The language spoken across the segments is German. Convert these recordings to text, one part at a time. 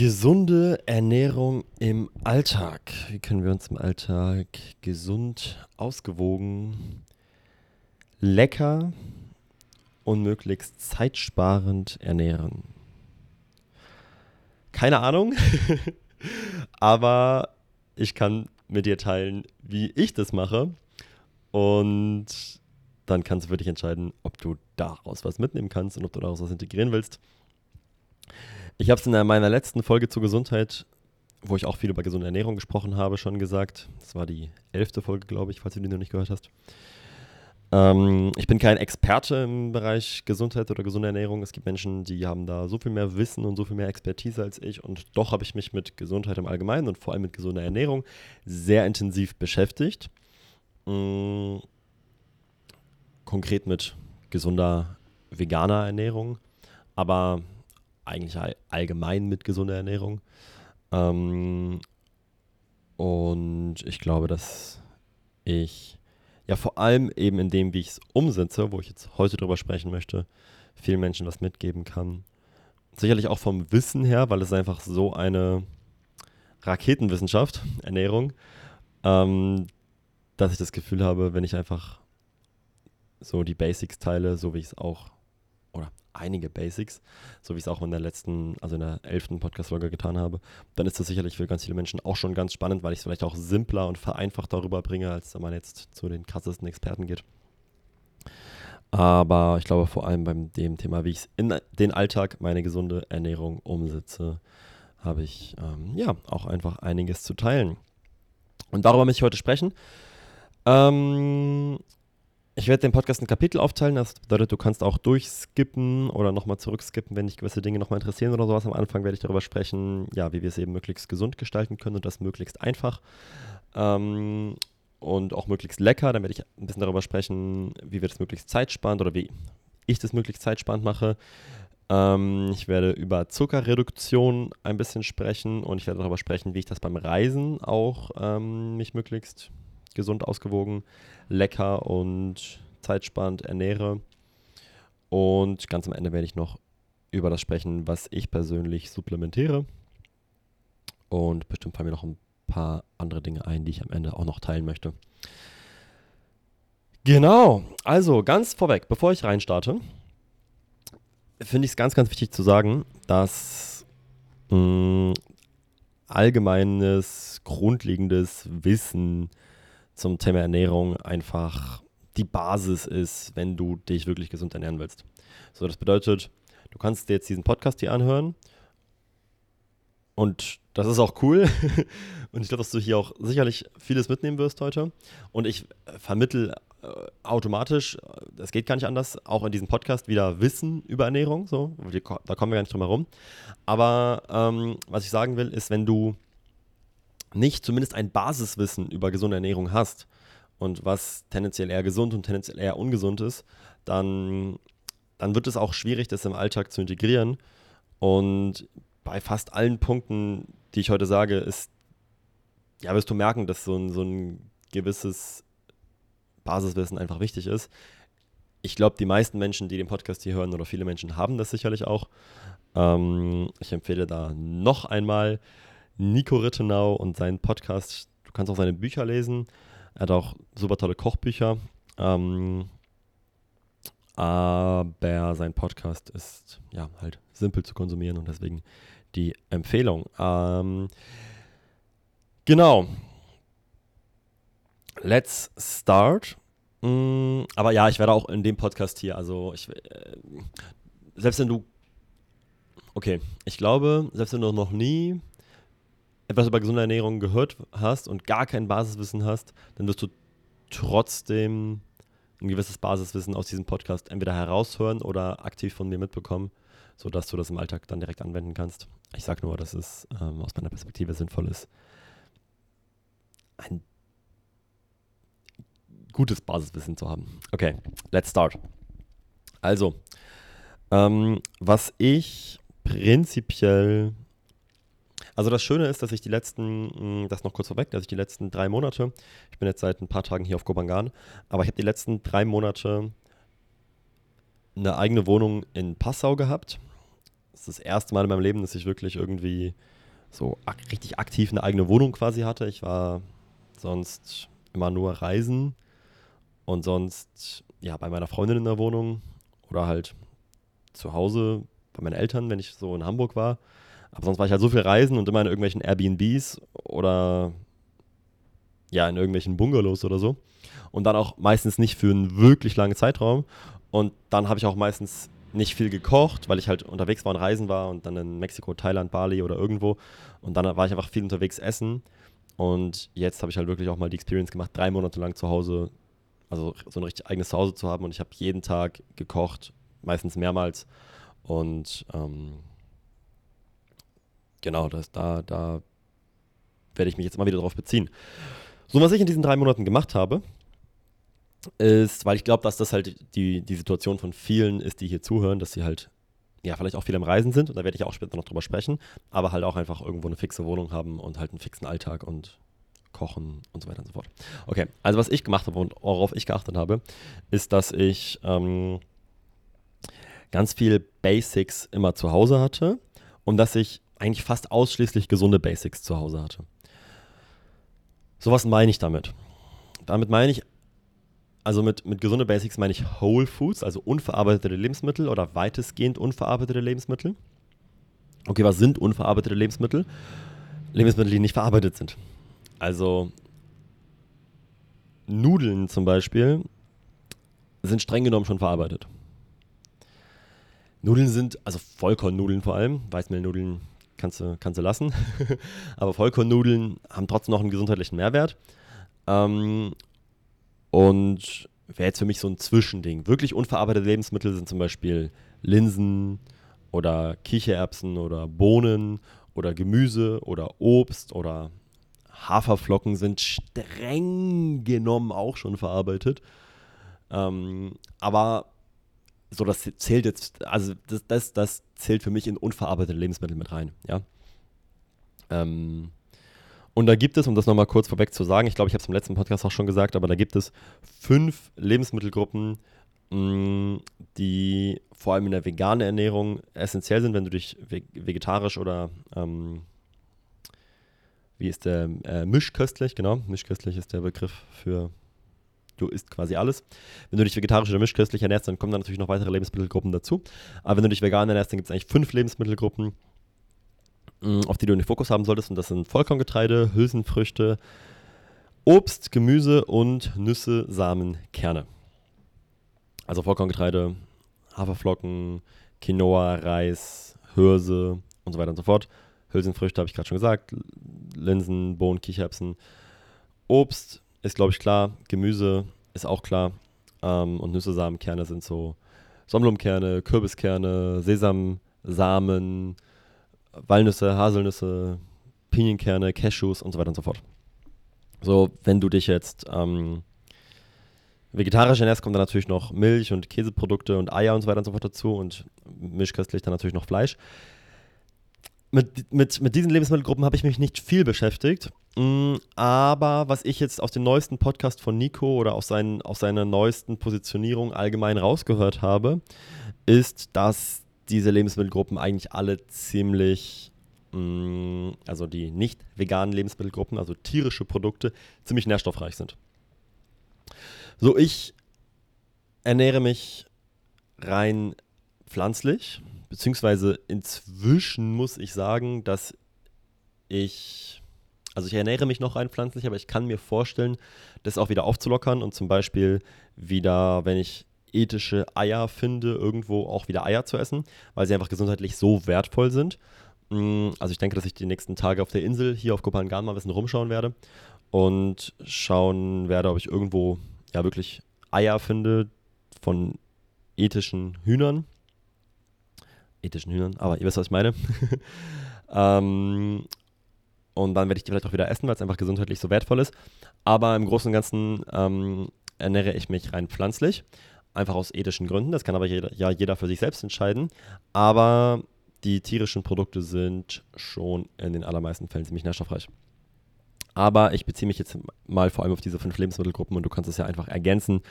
Gesunde Ernährung im Alltag. Wie können wir uns im Alltag gesund, ausgewogen, lecker und möglichst zeitsparend ernähren? Keine Ahnung, aber ich kann mit dir teilen, wie ich das mache. Und dann kannst du für dich entscheiden, ob du daraus was mitnehmen kannst und ob du daraus was integrieren willst. Ich habe es in meiner letzten Folge zur Gesundheit, wo ich auch viel über gesunde Ernährung gesprochen habe, schon gesagt. Das war die elfte Folge, glaube ich, falls du die noch nicht gehört hast. Ähm, ich bin kein Experte im Bereich Gesundheit oder gesunde Ernährung. Es gibt Menschen, die haben da so viel mehr Wissen und so viel mehr Expertise als ich. Und doch habe ich mich mit Gesundheit im Allgemeinen und vor allem mit gesunder Ernährung sehr intensiv beschäftigt. Mhm. Konkret mit gesunder veganer Ernährung. Aber eigentlich allgemein mit gesunder Ernährung. Ähm, und ich glaube, dass ich ja vor allem eben in dem, wie ich es umsetze, wo ich jetzt heute drüber sprechen möchte, vielen Menschen was mitgeben kann. Sicherlich auch vom Wissen her, weil es einfach so eine Raketenwissenschaft, Ernährung, ähm, dass ich das Gefühl habe, wenn ich einfach so die Basics teile, so wie ich es auch oder einige Basics, so wie ich es auch in der letzten, also in der elften Podcast-Folge getan habe, dann ist das sicherlich für ganz viele Menschen auch schon ganz spannend, weil ich es vielleicht auch simpler und vereinfacht darüber bringe, als wenn man jetzt zu den krassesten Experten geht. Aber ich glaube vor allem beim dem Thema, wie ich es in den Alltag, meine gesunde Ernährung umsetze, habe ich ähm, ja auch einfach einiges zu teilen. Und darüber möchte ich heute sprechen. Ähm, ich werde den Podcast in Kapitel aufteilen. Das bedeutet, du kannst auch durchskippen oder nochmal zurückskippen, wenn dich gewisse Dinge nochmal interessieren oder sowas. Am Anfang werde ich darüber sprechen, ja, wie wir es eben möglichst gesund gestalten können und das möglichst einfach. Ähm, und auch möglichst lecker. Dann werde ich ein bisschen darüber sprechen, wie wir das möglichst zeitsparend oder wie ich das möglichst zeitsparend mache. Ähm, ich werde über Zuckerreduktion ein bisschen sprechen und ich werde darüber sprechen, wie ich das beim Reisen auch ähm, mich möglichst gesund ausgewogen, lecker und zeitsparend ernähre. Und ganz am Ende werde ich noch über das sprechen, was ich persönlich supplementiere. Und bestimmt fallen mir noch ein paar andere Dinge ein, die ich am Ende auch noch teilen möchte. Genau, also ganz vorweg, bevor ich reinstarte, finde ich es ganz, ganz wichtig zu sagen, dass mh, mm, allgemeines, grundlegendes Wissen zum Thema Ernährung einfach die Basis ist, wenn du dich wirklich gesund ernähren willst. So, das bedeutet, du kannst dir jetzt diesen Podcast hier anhören und das ist auch cool. und ich glaube, dass du hier auch sicherlich vieles mitnehmen wirst heute. Und ich vermittel äh, automatisch, das geht gar nicht anders, auch in diesem Podcast wieder Wissen über Ernährung. So, da kommen wir gar nicht drum herum. Aber ähm, was ich sagen will, ist, wenn du nicht zumindest ein Basiswissen über gesunde Ernährung hast und was tendenziell eher gesund und tendenziell eher ungesund ist, dann, dann wird es auch schwierig, das im Alltag zu integrieren. Und bei fast allen Punkten, die ich heute sage, ist, ja, wirst du merken, dass so ein, so ein gewisses Basiswissen einfach wichtig ist. Ich glaube, die meisten Menschen, die den Podcast hier hören, oder viele Menschen haben das sicherlich auch. Ähm, ich empfehle da noch einmal Nico Rittenau und seinen Podcast. Du kannst auch seine Bücher lesen. Er hat auch super tolle Kochbücher. Ähm, aber sein Podcast ist ja halt simpel zu konsumieren und deswegen die Empfehlung. Ähm, genau. Let's start. Mm, aber ja, ich werde auch in dem Podcast hier, also ich, äh, selbst wenn du, okay, ich glaube, selbst wenn du noch nie etwas über gesunde Ernährung gehört hast und gar kein Basiswissen hast, dann wirst du trotzdem ein gewisses Basiswissen aus diesem Podcast entweder heraushören oder aktiv von mir mitbekommen, sodass du das im Alltag dann direkt anwenden kannst. Ich sage nur, dass es ähm, aus meiner Perspektive sinnvoll ist, ein gutes Basiswissen zu haben. Okay, let's start. Also, ähm, was ich prinzipiell also das Schöne ist, dass ich die letzten, mm, das noch kurz vorweg, dass ich die letzten drei Monate, ich bin jetzt seit ein paar Tagen hier auf Kobangan, aber ich habe die letzten drei Monate eine eigene Wohnung in Passau gehabt. Das ist das erste Mal in meinem Leben, dass ich wirklich irgendwie so ak richtig aktiv eine eigene Wohnung quasi hatte. Ich war sonst immer nur reisen und sonst ja bei meiner Freundin in der Wohnung oder halt zu Hause bei meinen Eltern, wenn ich so in Hamburg war. Aber sonst war ich halt so viel reisen und immer in irgendwelchen Airbnbs oder ja, in irgendwelchen Bungalows oder so. Und dann auch meistens nicht für einen wirklich langen Zeitraum. Und dann habe ich auch meistens nicht viel gekocht, weil ich halt unterwegs war und reisen war und dann in Mexiko, Thailand, Bali oder irgendwo. Und dann war ich einfach viel unterwegs essen. Und jetzt habe ich halt wirklich auch mal die Experience gemacht, drei Monate lang zu Hause, also so ein richtig eigenes Zuhause zu haben. Und ich habe jeden Tag gekocht, meistens mehrmals. Und ähm, genau, das, da, da werde ich mich jetzt mal wieder darauf beziehen. So, was ich in diesen drei Monaten gemacht habe, ist, weil ich glaube, dass das halt die, die Situation von vielen ist, die hier zuhören, dass sie halt ja, vielleicht auch viel am Reisen sind, und da werde ich auch später noch drüber sprechen, aber halt auch einfach irgendwo eine fixe Wohnung haben und halt einen fixen Alltag und kochen und so weiter und so fort. Okay, also was ich gemacht habe und worauf ich geachtet habe, ist, dass ich ähm, ganz viel Basics immer zu Hause hatte und dass ich eigentlich fast ausschließlich gesunde Basics zu Hause hatte. So was meine ich damit? Damit meine ich also mit, mit gesunde Basics meine ich Whole Foods, also unverarbeitete Lebensmittel oder weitestgehend unverarbeitete Lebensmittel. Okay, was sind unverarbeitete Lebensmittel? Lebensmittel, die nicht verarbeitet sind. Also Nudeln zum Beispiel sind streng genommen schon verarbeitet. Nudeln sind, also Vollkornnudeln vor allem, Weißmehlnudeln kannst du, kannst du lassen, aber Vollkornnudeln haben trotzdem noch einen gesundheitlichen Mehrwert. Ähm, und wäre jetzt für mich so ein Zwischending. Wirklich unverarbeitete Lebensmittel sind zum Beispiel Linsen oder Kichererbsen oder Bohnen oder Gemüse oder Obst oder Haferflocken sind streng genommen auch schon verarbeitet. Ähm, aber so, das zählt jetzt, also das, das, das zählt für mich in unverarbeitete Lebensmittel mit rein, ja. Ähm, und da gibt es, um das nochmal kurz vorweg zu sagen, ich glaube, ich habe es im letzten Podcast auch schon gesagt, aber da gibt es fünf Lebensmittelgruppen, mm, die vor allem in der veganen Ernährung essentiell sind, wenn du dich vegetarisch oder ähm, wie ist der äh, mischköstlich, genau, mischköstlich ist der Begriff für du isst quasi alles. Wenn du dich vegetarisch oder mischköstlich ernährst, dann kommen dann natürlich noch weitere Lebensmittelgruppen dazu. Aber wenn du dich vegan ernährst, dann gibt es eigentlich fünf Lebensmittelgruppen, Mm, auf die du den Fokus haben solltest. Und das sind Vollkorngetreide, Hülsenfrüchte, Obst, Gemüse und Nüsse, Samen, Kerne. Also Vollkorngetreide, Haferflocken, Quinoa, Reis, Hirse und so weiter und so fort. Hülsenfrüchte habe ich gerade schon gesagt, Linsen, Bohnen, Kichererbsen. Obst ist, glaube ich, klar. Gemüse ist auch klar. Ähm, und Nüsse, Samen, Kerne sind so Sonnenblumenkerne, Kürbiskerne, Sesamsamen, Walnüsse, Haselnüsse, Pinienkerne, Cashews und so weiter und so fort. So, wenn du dich jetzt ähm, vegetarisch ernährst, kommt dann natürlich noch Milch und Käseprodukte und Eier und so weiter und so fort dazu und mischköstlich dann natürlich noch Fleisch. Mit, mit, mit diesen Lebensmittelgruppen habe ich mich nicht viel beschäftigt, mm, aber was ich jetzt aus dem neuesten Podcast von Nico oder aus, seinen, aus seiner neuesten Positionierung allgemein rausgehört habe, ist, dass diese Lebensmittelgruppen eigentlich alle ziemlich, mm, also die nicht veganen Lebensmittelgruppen, also tierische Produkte, ziemlich nährstoffreich sind. So, ich ernähre mich rein pflanzlich, beziehungsweise inzwischen muss ich sagen, dass ich, also ich ernähre mich noch rein pflanzlich, aber ich kann mir vorstellen, das auch wieder aufzulockern und zum Beispiel wieder, wenn ich ethische Eier finde, irgendwo auch wieder Eier zu essen, weil sie einfach gesundheitlich so wertvoll sind. Mm, also ich denke, dass ich die nächsten Tage auf der Insel hier auf Kopangan mal ein bisschen rumschauen werde und schauen werde, ob ich irgendwo ja wirklich Eier finde von ethischen Hühnern. Ethischen Hühnern, aber ihr wisst, was ich meine. ähm, und dann werde ich die vielleicht auch wieder essen, weil es einfach gesundheitlich so wertvoll ist. Aber im Großen und Ganzen ähm, ernähre ich mich rein pflanzlich einfach aus ethischen Gründen. Das kann aber jeder, ja jeder für sich selbst entscheiden. Aber die tierischen Produkte sind schon in den allermeisten Fällen ziemlich nährstoffreich. Aber ich beziehe mich jetzt mal vor allem auf diese fünf Lebensmittelgruppen und du kannst es ja einfach ergänzen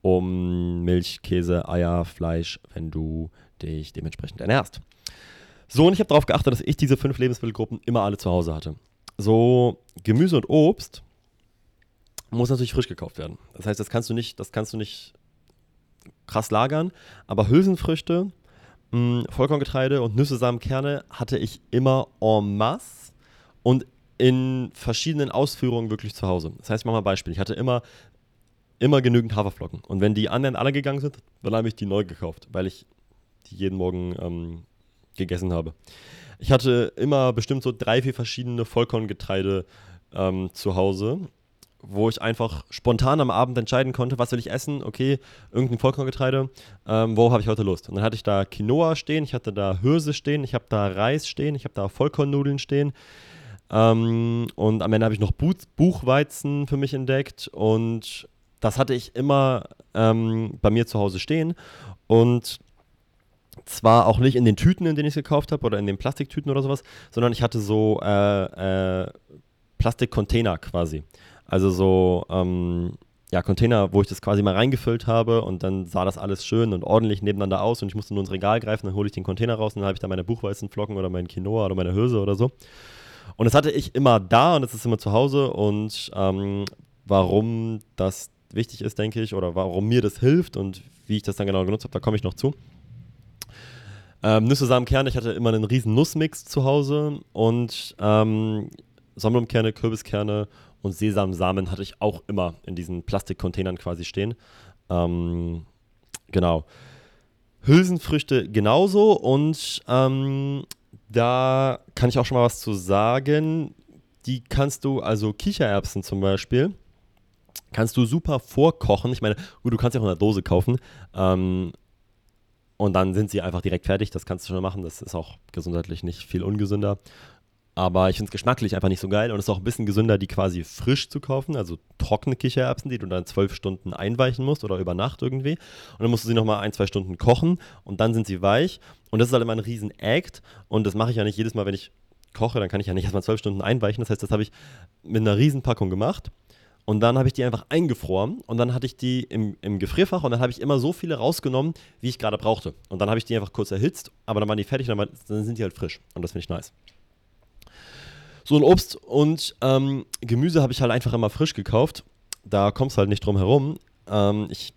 um Milch, Käse, Eier, Fleisch, wenn du dich dementsprechend ernährst. So, und ich habe darauf geachtet, dass ich diese fünf Lebensmittelgruppen immer alle zu Hause hatte. So, Gemüse und Obst muss natürlich frisch gekauft werden. Das heißt, das kannst du nicht, das kannst du nicht krass lagern, aber Hülsenfrüchte, mh, hm, Vollkorngetreide und Nüsse, Samen, Kerne hatte ich immer en masse und in verschiedenen Ausführungen wirklich zu Hause. Das heißt, ich mache mal ein Beispiel. Ich hatte immer, immer genügend Haferflocken. Und wenn die anderen alle gegangen sind, dann habe ich die neu gekauft, weil ich die jeden Morgen ähm, gegessen habe. Ich hatte immer bestimmt so drei, vier verschiedene Vollkorngetreide ähm, zu Hause, wo ich einfach spontan am Abend entscheiden konnte, was will ich essen, okay, irgendein Vollkorngetreide, ähm, wo habe ich heute Lust. Und dann hatte ich da Quinoa stehen, ich hatte da Hirse stehen, ich habe da Reis stehen, ich habe da Vollkornnudeln stehen. Ähm, und am Ende habe ich noch Buchweizen für mich entdeckt und das hatte ich immer ähm, bei mir zu Hause stehen. Und zwar auch nicht in den Tüten, in denen ich es gekauft habe oder in den Plastiktüten oder sowas, sondern ich hatte so äh, äh, Plastikcontainer quasi. Also so ähm, ja, Container, wo ich das quasi mal reingefüllt habe und dann sah das alles schön und ordentlich nebeneinander aus und ich musste nur ins Regal greifen, dann hole ich den Container raus und dann habe ich da meine Buchweizenflocken oder mein Quinoa oder meine Hülse oder so. Und das hatte ich immer da und das ist immer zu Hause und ähm, warum das wichtig ist, denke ich, oder warum mir das hilft und wie ich das dann genau genutzt habe, da komme ich noch zu. Ähm, Nüsse, Samen, Kerne, ich hatte immer einen riesen Nussmix zu Hause und ähm, Sonnenblumenkerne, Kürbiskerne und Sesamsamen hatte ich auch immer in diesen Plastikcontainern quasi stehen. Ähm, genau. Hülsenfrüchte genauso und ähm, da kann ich auch schon mal was zu sagen. Die kannst du, also Kichererbsen zum Beispiel, kannst du super vorkochen. Ich meine, gut, du kannst ja auch in einer Dose kaufen. Ähm, und dann sind sie einfach direkt fertig. Das kannst du schon machen. Das ist auch gesundheitlich nicht viel ungesünder. Aber ich finde es geschmacklich einfach nicht so geil und es ist auch ein bisschen gesünder, die quasi frisch zu kaufen, also trockene Kichererbsen, die du dann zwölf Stunden einweichen musst oder über Nacht irgendwie. Und dann musst du sie nochmal ein, zwei Stunden kochen und dann sind sie weich. Und das ist halt immer ein riesen Act und das mache ich ja nicht jedes Mal, wenn ich koche, dann kann ich ja nicht erstmal zwölf Stunden einweichen. Das heißt, das habe ich mit einer riesen Packung gemacht. Und dann habe ich die einfach eingefroren und dann hatte ich die im, im Gefrierfach und dann habe ich immer so viele rausgenommen, wie ich gerade brauchte. Und dann habe ich die einfach kurz erhitzt, aber dann waren die fertig und dann, dann sind die halt frisch. Und das finde ich nice. So ein Obst und ähm, Gemüse habe ich halt einfach immer frisch gekauft. Da kommst du halt nicht drum herum. Ähm, ich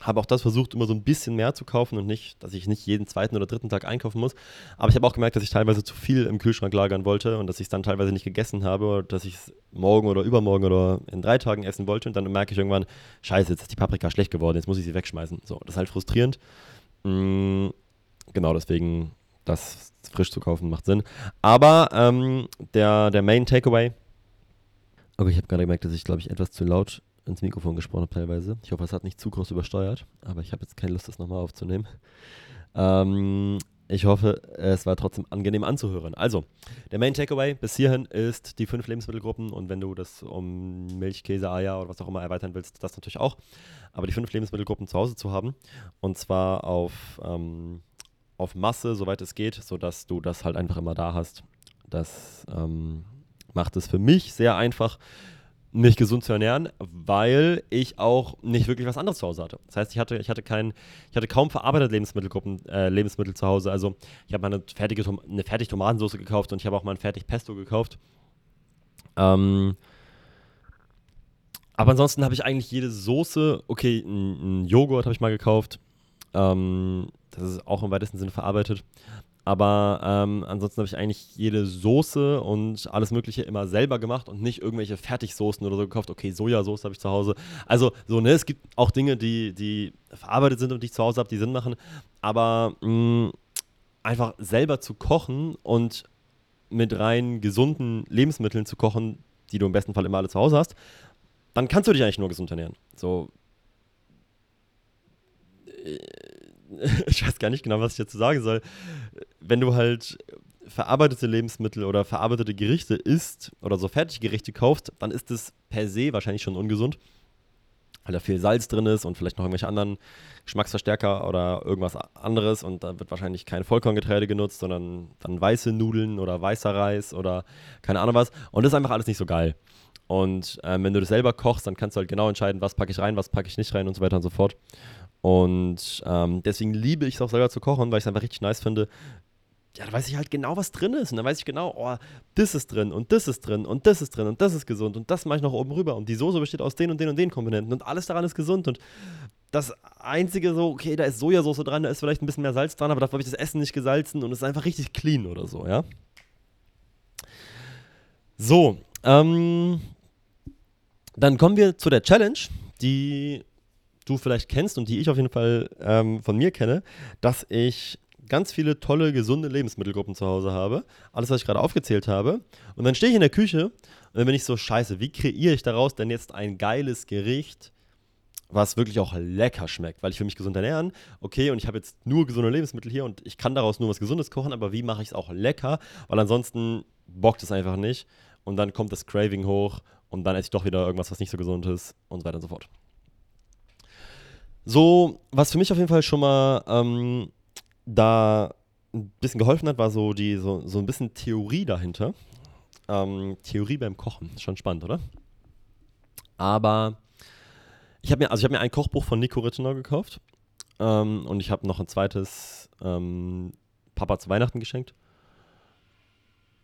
habe auch das versucht, immer so ein bisschen mehr zu kaufen und nicht, dass ich nicht jeden zweiten oder dritten Tag einkaufen muss. Aber ich habe auch gemerkt, dass ich teilweise zu viel im Kühlschrank lagern wollte und dass ich es dann teilweise nicht gegessen habe oder dass ich es morgen oder übermorgen oder in drei Tagen essen wollte. Und dann merke ich irgendwann, scheiße, jetzt ist die Paprika schlecht geworden, jetzt muss ich sie wegschmeißen. So, das ist halt frustrierend. Mhm, genau, deswegen das frisch zu kaufen macht Sinn. Aber ähm, der, der Main Takeaway. Okay, ich habe gerade gemerkt, dass ich, glaube ich, etwas zu laut ins Mikrofon gesprochen habe teilweise. Ich hoffe, es hat nicht zu groß übersteuert, aber ich habe jetzt keine Lust, das nochmal aufzunehmen. Ähm, ich hoffe, es war trotzdem angenehm anzuhören. Also, der Main Takeaway bis hierhin ist die fünf Lebensmittelgruppen und wenn du das um Milch, Käse, Eier oder was auch immer erweitern willst, das natürlich auch. Aber die fünf Lebensmittelgruppen zu Hause zu haben und zwar auf ähm, auf Masse, soweit es geht, sodass du das halt einfach immer da hast. Das ähm, macht es für mich sehr einfach, mich gesund zu ernähren, weil ich auch nicht wirklich was anderes zu Hause hatte. Das heißt, ich hatte, ich hatte, kein, ich hatte kaum verarbeitete Lebensmittelgruppen, äh, Lebensmittel zu Hause. Also ich habe eine fertige eine fertig Tomatensauce gekauft und ich habe auch mal ein fertig Pesto gekauft. Ähm, aber ansonsten habe ich eigentlich jede Soße, okay, einen Joghurt habe ich mal gekauft. Ähm, das ist auch im weitesten Sinne verarbeitet. Aber ähm, ansonsten habe ich eigentlich jede Soße und alles Mögliche immer selber gemacht und nicht irgendwelche Fertigsoßen oder so gekauft. Okay, Sojasauce habe ich zu Hause. Also, so, ne, es gibt auch Dinge, die, die verarbeitet sind und die ich zu Hause habe, die Sinn machen. Aber mh, mm, einfach selber zu kochen und mit rein gesunden Lebensmitteln zu kochen, die du im besten Fall immer alle zu Hause hast, dann kannst du dich eigentlich nur gesund ernähren. So. Äh, ich weiß gar nicht genau, was ich dazu sagen soll. Wenn du halt verarbeitete Lebensmittel oder verarbeitete Gerichte isst oder so Fertiggerichte kaufst, dann ist es per se wahrscheinlich schon ungesund, weil da viel Salz drin ist und vielleicht noch irgendwelche anderen Geschmacksverstärker oder irgendwas anderes und da wird wahrscheinlich kein Vollkorngetreide genutzt, sondern dann weiße Nudeln oder weißer Reis oder keine Ahnung was und das ist einfach alles nicht so geil. Und ähm, wenn du das selber kochst, dann kannst du halt genau entscheiden, was packe ich rein, was packe ich nicht rein und so weiter und so fort. Und ähm, deswegen liebe ich es auch selber zu kochen, weil ich es einfach richtig nice finde, ja, da weiß ich halt genau, was drin ist. Und dann weiß ich genau, oh, das ist drin und das ist drin und das ist drin und das ist gesund und das mache ich noch oben rüber. Und die Soße besteht aus den und den und den Komponenten und alles daran ist gesund. Und das einzige so, okay, da ist Sojasauce dran, da ist vielleicht ein bisschen mehr Salz dran, aber dafür habe ich das Essen nicht gesalzen und es ist einfach richtig clean oder so, ja. So, ähm, dann kommen wir zu der Challenge, die du vielleicht kennst und die ich auf jeden Fall ähm, von mir kenne, dass ich ganz viele tolle, gesunde Lebensmittelgruppen zu Hause habe. Alles, was ich gerade aufgezählt habe. Und dann stehe ich in der Küche und dann bin ich so, scheiße, wie kreiere ich daraus denn jetzt ein geiles Gericht, was wirklich auch lecker schmeckt? Weil ich will mich gesund ernähren, okay, und ich habe jetzt nur gesunde Lebensmittel hier und ich kann daraus nur was Gesundes kochen, aber wie mache ich es auch lecker? Weil ansonsten bockt es einfach nicht. Und dann kommt das Craving hoch und dann esse ich doch wieder irgendwas, was nicht so gesund ist und so weiter und so fort. So, was für mich auf jeden Fall schon mal ähm, da ein bisschen geholfen hat, war so, die, so, so ein bisschen Theorie dahinter. Ähm, Theorie beim Kochen. Schon spannend, oder? Aber ich habe mir, also ich mir ein Kochbuch von Nico Rittenau gekauft. Ähm, und ich habe noch ein zweites ähm, Papa zu Weihnachten geschenkt.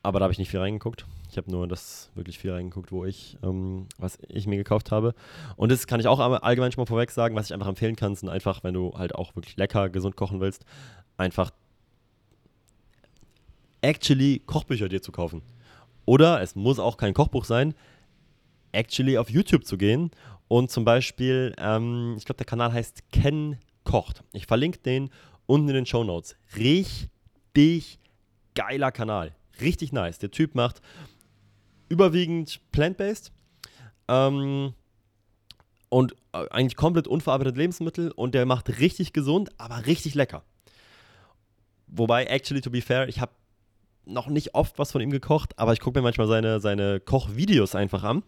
Aber da habe ich nicht viel reingeguckt. Ich habe nur das wirklich viel reingeguckt, wo ich, ähm, was ich mir gekauft habe. Und das kann ich auch allgemein schon mal vorweg sagen, was ich einfach empfehlen kann, sind einfach, wenn du halt auch wirklich lecker, gesund kochen willst, einfach actually Kochbücher dir zu kaufen. Oder es muss auch kein Kochbuch sein, actually auf YouTube zu gehen und zum Beispiel, ähm, ich glaube, der Kanal heißt Ken Kocht. Ich verlinke den unten in den Show Notes. Richtig geiler Kanal. Richtig nice. Der Typ macht überwiegend plant-based ähm, und äh, eigentlich komplett unverarbeitete Lebensmittel und der macht richtig gesund, aber richtig lecker. Wobei, actually, to be fair, ich habe noch nicht oft was von ihm gekocht, aber ich gucke mir manchmal seine, seine Kochvideos einfach an.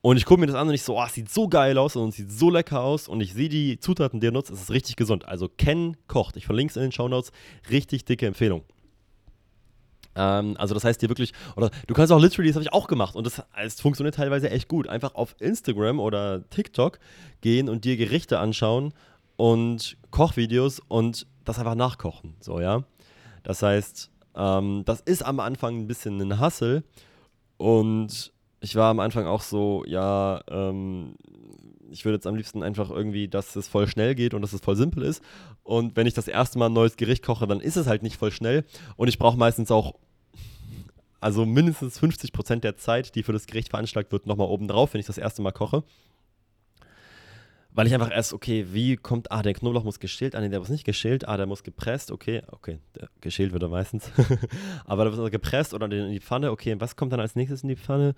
Und ich gucke mir das an und ich so, oh, es sieht so geil aus und es sieht so lecker aus und ich sehe die Zutaten, die er nutzt, es ist richtig gesund. Also Ken kocht. Ich verlinke es in den Show Notes. Richtig dicke Empfehlung. Ähm, also das heißt dir wirklich, oder du kannst auch literally, das habe ich auch gemacht und das, es funktioniert teilweise echt gut. Einfach auf Instagram oder TikTok gehen und dir Gerichte anschauen und Kochvideos und das einfach nachkochen. So, ja. Das heißt, ähm, das ist am Anfang ein bisschen ein Hassel. Und ich war am Anfang auch so, ja, ähm, ich würde jetzt am liebsten einfach irgendwie, dass es voll schnell geht und dass es voll simpel ist. Und wenn ich das erste Mal ein neues Gericht koche, dann ist es halt nicht voll schnell. Und ich brauche meistens auch, also mindestens 50 Prozent der Zeit, die für das Gericht veranschlagt wird, nochmal oben drauf, wenn ich das erste Mal koche weil ich einfach erst, okay, wie kommt, ah, der Knoblauch muss geschält, ah, nee, der muss nicht geschält, ah, der muss gepresst, okay, okay, geschält wird er meistens, aber der wird gepresst oder in die Pfanne, okay, was kommt dann als nächstes in die Pfanne?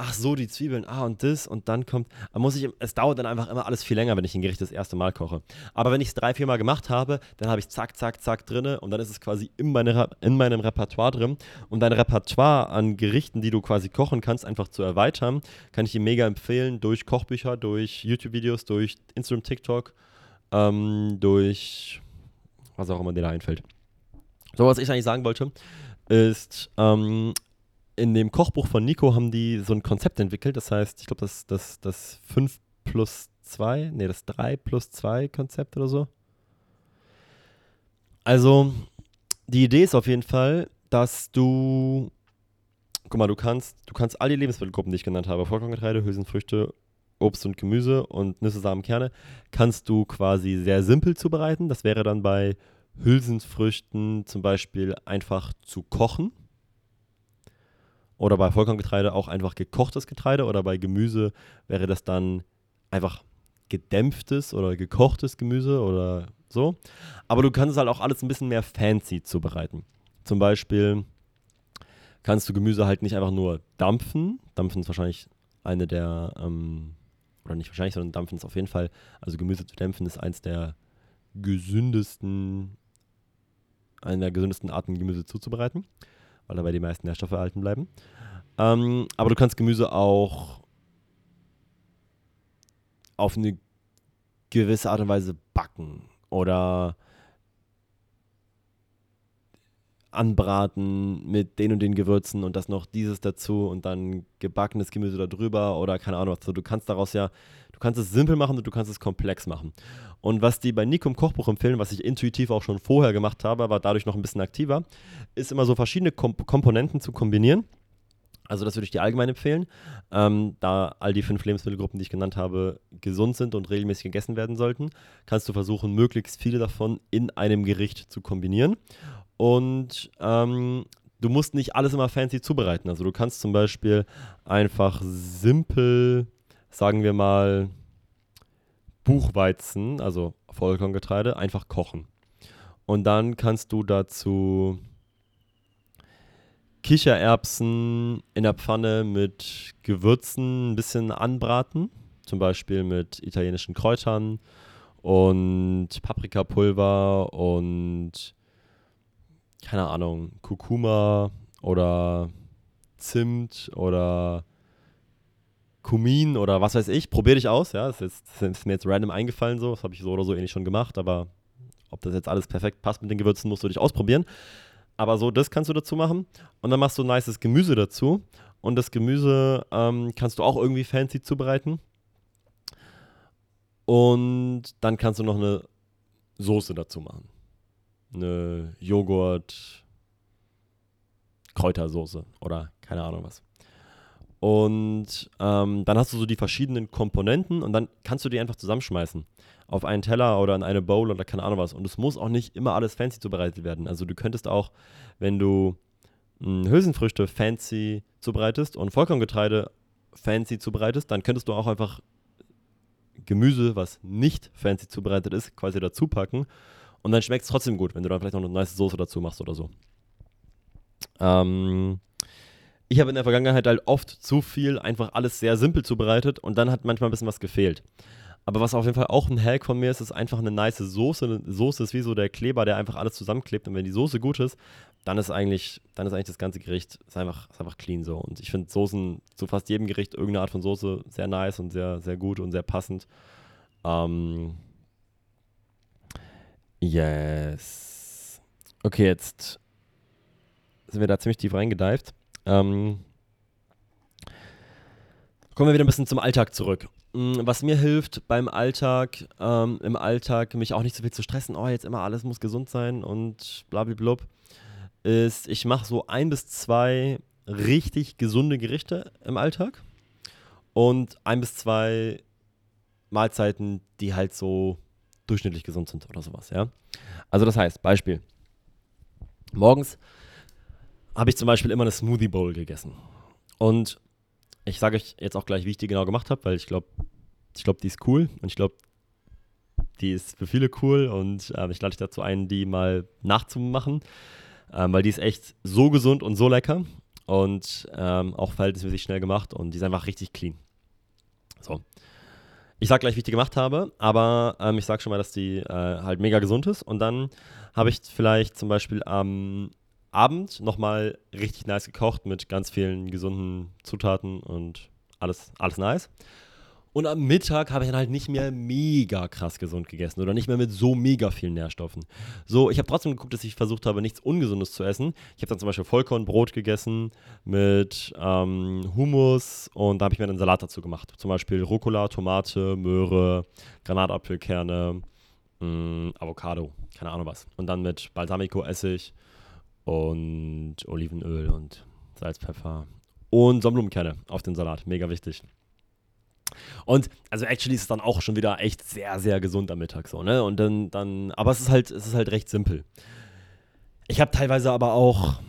Ach so, die Zwiebeln, ah und das und dann kommt, muss ich, es dauert dann einfach immer alles viel länger, wenn ich ein Gericht das erste Mal koche. Aber wenn ich es drei, vier Mal gemacht habe, dann habe ich zack, zack, zack drinne und dann ist es quasi in, meine, in meinem Repertoire drin. Und dein Repertoire an Gerichten, die du quasi kochen kannst, einfach zu erweitern, kann ich dir mega empfehlen, durch Kochbücher, durch YouTube-Videos, durch Instagram, TikTok, ähm, durch was auch immer dir da einfällt. So, was ich eigentlich sagen wollte, ist, ähm, in dem Kochbuch von Nico haben die so ein Konzept entwickelt. Das heißt, ich glaube, das, das, das 5 plus 2, nee, das 3 plus 2 Konzept oder so. Also, die Idee ist auf jeden Fall, dass du, guck mal, du kannst, du kannst all die Lebensmittelgruppen, die ich genannt habe, Vollkorngetreide, Hülsenfrüchte, Obst und Gemüse und Nüsse, Samen, Kerne, kannst du quasi sehr simpel zubereiten. Das wäre dann bei Hülsenfrüchten zum Beispiel einfach zu kochen oder bei Vollkorngetreide auch einfach gekochtes Getreide oder bei Gemüse wäre das dann einfach gedämpftes oder gekochtes Gemüse oder so. Aber du kannst es halt auch alles ein bisschen mehr fancy zubereiten. Zum Beispiel kannst du Gemüse halt nicht einfach nur dampfen. Dampfen ist wahrscheinlich eine der, ähm, oder nicht wahrscheinlich, sondern dampfen ist auf jeden Fall, also Gemüse zu dämpfen ist eins der gesündesten, eine der gesündesten Arten, Gemüse zuzubereiten weil dabei die meisten Nährstoffe erhalten bleiben. Ähm, aber du kannst Gemüse auch auf eine gewisse Art und Weise backen oder anbraten mit den und den Gewürzen und das noch dieses dazu und dann gebackenes Gemüse da drüber oder keine Ahnung was. du kannst daraus ja, du kannst es simpel machen und du kannst es komplex machen. Und was die bei Nico im Kochbuch empfehlen, was ich intuitiv auch schon vorher gemacht habe, aber dadurch noch ein bisschen aktiver, ist immer so verschiedene Kom Komponenten zu kombinieren. Also das würde ich dir allgemein empfehlen, ähm, da all die fünf Lebensmittelgruppen, die ich genannt habe, gesund sind und regelmäßig gegessen werden sollten, kannst du versuchen, möglichst viele davon in einem Gericht zu kombinieren. Und ähm, du musst nicht alles immer fancy zubereiten. Also du kannst zum Beispiel einfach simpel, sagen wir mal, Buchweizen, also Vollkorngetreide, einfach kochen. Und dann kannst du dazu Kichererbsen in der Pfanne mit Gewürzen ein bisschen anbraten. Zum Beispiel mit italienischen Kräutern und Paprikapulver und keine Ahnung, Kurkuma oder Zimt oder Kumin oder was weiß ich. Probier dich aus, ja. Das ist, das ist mir jetzt random eingefallen so. Das habe ich so oder so ähnlich schon gemacht, aber ob das jetzt alles perfekt passt mit den Gewürzen, musst du dich ausprobieren. Aber so, das kannst du dazu machen. Und dann machst du nices Gemüse dazu. Und das Gemüse ähm, kannst du auch irgendwie fancy zubereiten. Und dann kannst du noch eine Soße dazu machen. Eine Joghurt, Kräutersoße oder keine Ahnung was. Und ähm, dann hast du so die verschiedenen Komponenten und dann kannst du die einfach zusammenschmeißen. Auf einen Teller oder in eine Bowl oder keine Ahnung was. Und es muss auch nicht immer alles fancy zubereitet werden. Also du könntest auch, wenn du mh, hm, Hülsenfrüchte fancy zubereitest und Vollkorngetreide fancy zubereitest, dann könntest du auch einfach Gemüse, was nicht fancy zubereitet ist, quasi dazu packen. Und dann schmeckt es trotzdem gut, wenn du dann vielleicht noch eine nice Soße dazu machst oder so. Ähm, ich habe in der Vergangenheit halt oft zu viel einfach alles sehr simpel zubereitet und dann hat manchmal ein bisschen was gefehlt. Aber was auf jeden Fall auch ein Hack von mir ist, ist einfach eine nice Soße. Eine Soße ist wie so der Kleber, der einfach alles zusammenklebt. Und wenn die Soße gut ist, dann ist eigentlich, dann ist eigentlich das ganze Gericht ist einfach, ist einfach clean so. Und ich finde Soßen zu fast jedem Gericht irgendeine Art von Soße sehr nice und sehr, sehr gut und sehr passend. Ähm yes. Okay, jetzt sind wir da ziemlich tief reingedived. Ähm, kommen wir wieder ein bisschen zum Alltag zurück. Mm, was mir hilft beim Alltag, ähm, im Alltag mich auch nicht so viel zu stressen, oh, jetzt immer alles muss gesund sein und blablabla, ist, ich mache so ein bis zwei richtig gesunde Gerichte im Alltag und ein bis zwei Mahlzeiten, die halt so durchschnittlich gesund sind oder sowas, ja. Also das heißt, Beispiel. Morgens habe ich zum Beispiel immer eine Smoothie Bowl gegessen. Und ich sage euch jetzt auch gleich, wie ich die genau gemacht habe, weil ich glaube, ich glaube, die ist cool und ich glaube, die ist für viele cool und äh, ich lade euch dazu ein, die mal nachzumachen, ähm, weil die ist echt so gesund und so lecker und ähm, auch verhältnismäßig schnell gemacht und die ist einfach richtig clean. So. Ich sage gleich, wie ich die gemacht habe, aber ähm, ich sage schon mal, dass die äh, halt mega gesund ist und dann habe ich vielleicht zum Beispiel am Abend nochmal richtig nice gekocht mit ganz vielen gesunden Zutaten und alles, alles nice. Und am Mittag habe ich dann halt nicht mehr mega krass gesund gegessen oder nicht mehr mit so mega vielen Nährstoffen. So, ich habe trotzdem geguckt, dass ich versucht habe, nichts Ungesundes zu essen. Ich habe dann zum Beispiel Vollkornbrot gegessen mit ähm, Hummus und da habe ich mir einen Salat dazu gemacht. Zum Beispiel Rucola, Tomate, Möhre, Granatapfelkerne, mh, mm, Avocado, keine Ahnung was. Und dann mit Balsamico-Essig und Olivenöl und Salz, Pfeffer und Sonnenblumenkerne auf den Salat. Mega wichtig. Und also actually ist es dann auch schon wieder echt sehr, sehr gesund am Mittag so, ne? Und dann, dann, aber es ist halt, es ist halt recht simpel. Ich habe teilweise aber auch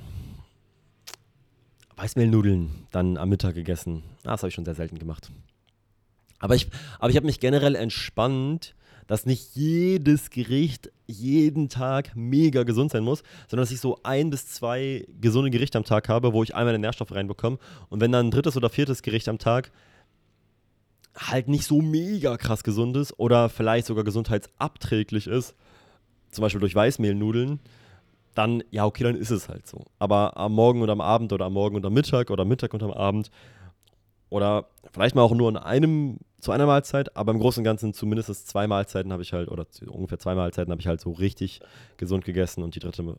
Weißmehlnudeln dann am Mittag gegessen. Ah, das habe ich schon sehr selten gemacht. Aber ich, aber ich habe mich generell entspannt dass nicht jedes Gericht jeden Tag mega gesund sein muss, sondern dass ich so ein bis zwei gesunde Gerichte am Tag habe, wo ich einmal den Nährstoff reinbekomme. Und wenn dann ein drittes oder viertes Gericht am Tag halt nicht so mega krass gesund ist oder vielleicht sogar gesundheitsabträglich ist, zum Beispiel durch Weißmehlnudeln, dann, ja, okay, dann ist es halt so. Aber am Morgen und am Abend oder am Morgen und am Mittag oder Mittag und am Abend oder vielleicht mal auch nur in einem, zu einer Mahlzeit, aber im Großen und Ganzen zumindest zwei Mahlzeiten habe ich halt, oder ungefähr zwei Mahlzeiten habe ich halt so richtig gesund gegessen und die dritte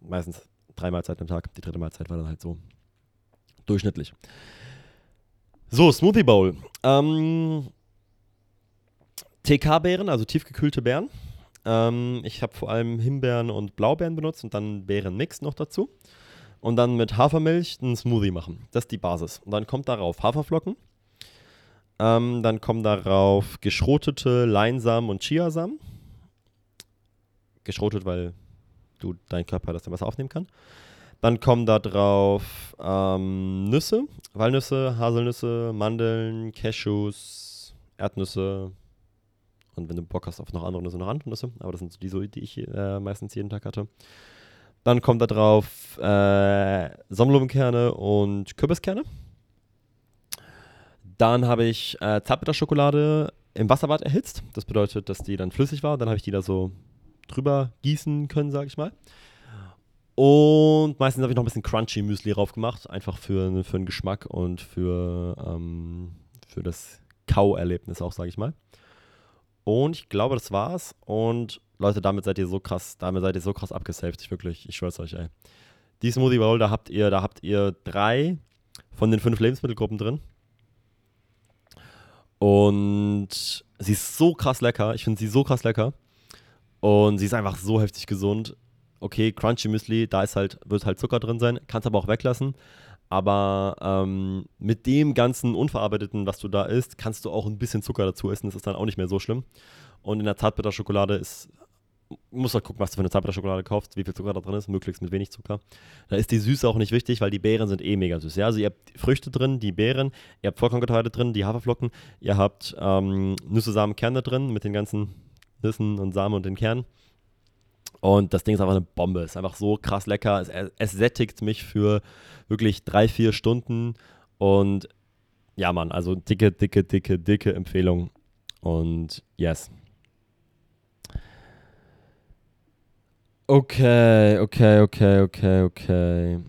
meistens drei Mahlzeiten am Tag. Die dritte Mahlzeit war dann halt so durchschnittlich. So, Smoothie Bowl. Ähm, TK-Beeren, also tiefgekühlte Beeren. Ähm, ich habe vor allem Himbeeren und Blaubeeren benutzt und dann Beerenmix noch dazu. Und dann mit Hafermilch einen Smoothie machen. Das ist die Basis. Und dann kommt darauf Haferflocken. Ähm, dann kommen darauf geschrotete Leinsamen und Chiasamen. Geschrotet, weil du dein Körper das dann besser aufnehmen kann. Dann kommen da drauf ähm, Nüsse, Walnüsse, Haselnüsse, Mandeln, Cashews, Erdnüsse, und wenn du Bock hast auf noch andere Nüsse, noch andere Nüsse. Aber das sind die so, die ich äh, meistens jeden Tag hatte. Dann kommt da drauf äh, Sonnenblumenkerne und Kürbiskerne. Dann habe ich äh, Zartbitterschokolade im Wasserbad erhitzt. Das bedeutet, dass die dann flüssig war. Dann habe ich die da so drüber gießen können, sage ich mal. Und meistens habe ich noch ein bisschen Crunchy Müsli drauf gemacht. Einfach für, für den Geschmack und für, ähm, für das Kauerlebnis auch, sage ich mal. Und ich glaube, das war's. Und Leute, damit seid ihr so krass, damit seid ihr so krass abgesaved. Ich wirklich, ich schwör's euch, ey. Die Smoothie Bowl, da habt ihr, da habt ihr drei von den fünf Lebensmittelgruppen drin. Und sie ist so krass lecker. Ich finde sie so krass lecker. Und sie ist einfach so heftig gesund. Okay, Crunchy Müsli, da ist halt, wird halt Zucker drin sein, kannst aber auch weglassen. Aber ähm, mit dem ganzen Unverarbeiteten, was du da isst, kannst du auch ein bisschen Zucker dazu essen. Das ist dann auch nicht mehr so schlimm. Und in der Zartbitterschokolade ist, musst halt gucken, was du für eine Zartbitterschokolade kaufst, wie viel Zucker da drin ist, möglichst mit wenig Zucker. Da ist die Süße auch nicht wichtig, weil die Beeren sind eh mega süß. Ja? Also ihr habt Früchte drin, die Beeren, ihr habt Vollkorngetreide drin, die Haferflocken, ihr habt ähm, Nüsse, Samen, Kerne drin mit den ganzen Nüssen und Samen und den Kernen. Und das Ding ist einfach eine Bombe. Ist einfach so krass lecker. Es, es sättigt mich für wirklich drei, vier Stunden. Und ja, Mann, also dicke, dicke, dicke, dicke Empfehlung. Und yes. Okay, okay, okay, okay, okay.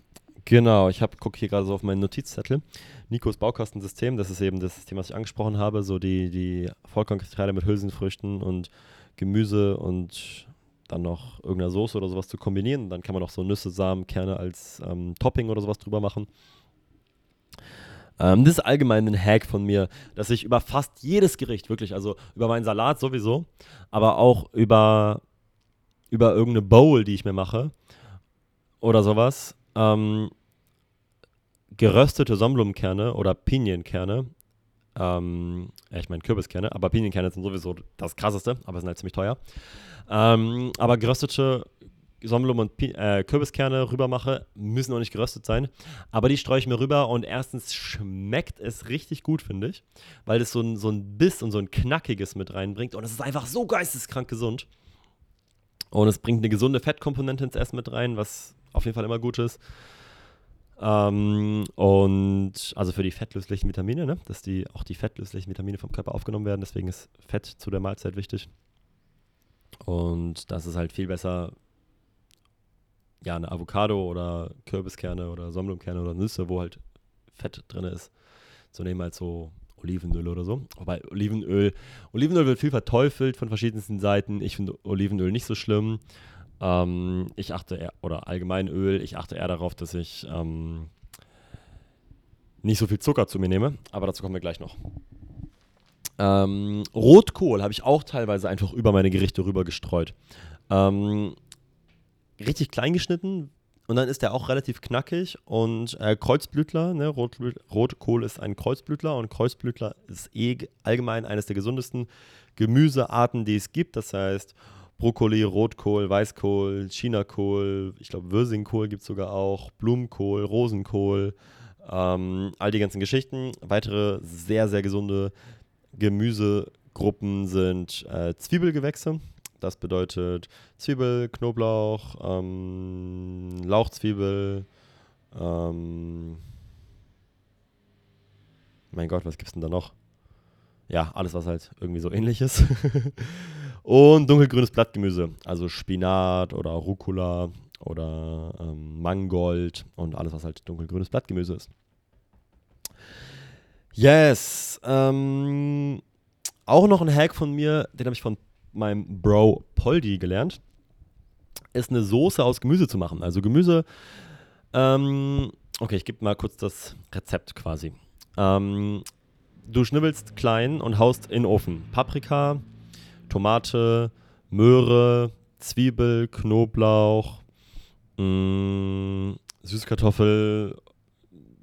Genau, ich gucke hier gerade so auf meinen Notizzettel. Nikos Baukastensystem, das ist eben das System, was ich angesprochen habe, so die, die Vollkorngetreide mit Hülsenfrüchten und Gemüse und dann noch irgendeiner Soße oder sowas zu kombinieren. Dann kann man noch so Nüsse, Samen, Kerne als ähm, Topping oder sowas drüber machen. Ähm, das ist allgemein ein Hack von mir, dass ich über fast jedes Gericht, wirklich, also über meinen Salat sowieso, aber auch über, über irgendeine Bowl, die ich mir mache oder sowas, ähm, geröstete Sonnenblumenkerne oder Pinienkerne, ähm, ich meine Kürbiskerne, aber Pinienkerne sind sowieso das krasseste, aber sind halt ziemlich teuer. Ähm, aber geröstete Sonnenblumen und äh, Kürbiskerne rüber mache, müssen auch nicht geröstet sein. Aber die streue ich mir rüber und erstens schmeckt es richtig gut, finde ich, weil es so ein, so ein Biss und so ein Knackiges mit reinbringt und es ist einfach so geisteskrank gesund. Und es bringt eine gesunde Fettkomponente ins Essen mit rein, was auf jeden Fall immer gut ist. Ähm, und also für die fettlöslichen Vitamine, ne? dass die, auch die fettlöslichen Vitamine vom Körper aufgenommen werden. Deswegen ist Fett zu der Mahlzeit wichtig. Und das ist halt viel besser, ja, eine Avocado oder Kürbiskerne oder Sonnenblumenkerne oder Nüsse, wo halt Fett drin ist, zu nehmen als so Olivenöl oder so. Wobei Olivenöl, Olivenöl wird viel verteufelt von verschiedensten Seiten. Ich finde Olivenöl nicht so schlimm. Ähm, ich achte eher, oder allgemein Öl, ich achte eher darauf, dass ich ähm, nicht so viel Zucker zu mir nehme, aber dazu kommen wir gleich noch. Ähm, Rotkohl habe ich auch teilweise einfach über meine Gerichte rüber gestreut. Ähm, richtig klein geschnitten und dann ist der auch relativ knackig und äh, Kreuzblütler, ne, Rotblü Rotkohl ist ein Kreuzblütler und Kreuzblütler ist eh allgemein eines der gesundesten Gemüsearten, die es gibt. Das heißt, Brokkoli, Rotkohl, Weißkohl, Chinakohl, ich glaube Wirsingkohl gibt es sogar auch, Blumenkohl, Rosenkohl, ähm, all die ganzen Geschichten. Weitere sehr, sehr gesunde Gemüsegruppen sind äh, Zwiebelgewächse. Das bedeutet Zwiebel, Knoblauch, ähm, Lauchzwiebel, ähm, mein Gott, was gibt's denn da noch? Ja, alles, was halt irgendwie so ähnlich ist. Und dunkelgrünes Blattgemüse, also Spinat oder Rucola oder ähm, Mangold und alles, was halt dunkelgrünes Blattgemüse ist. Yes. Ähm, auch noch ein Hack von mir, den habe ich von meinem Bro Poldi gelernt. ist eine Soße aus Gemüse zu machen. Also Gemüse, ähm, okay, ich gebe mal kurz das Rezept quasi. Ähm, du schnibbelst klein und haust in den Ofen Paprika, Tomate, Möhre, Zwiebel, Knoblauch, mh, mm, Süßkartoffel,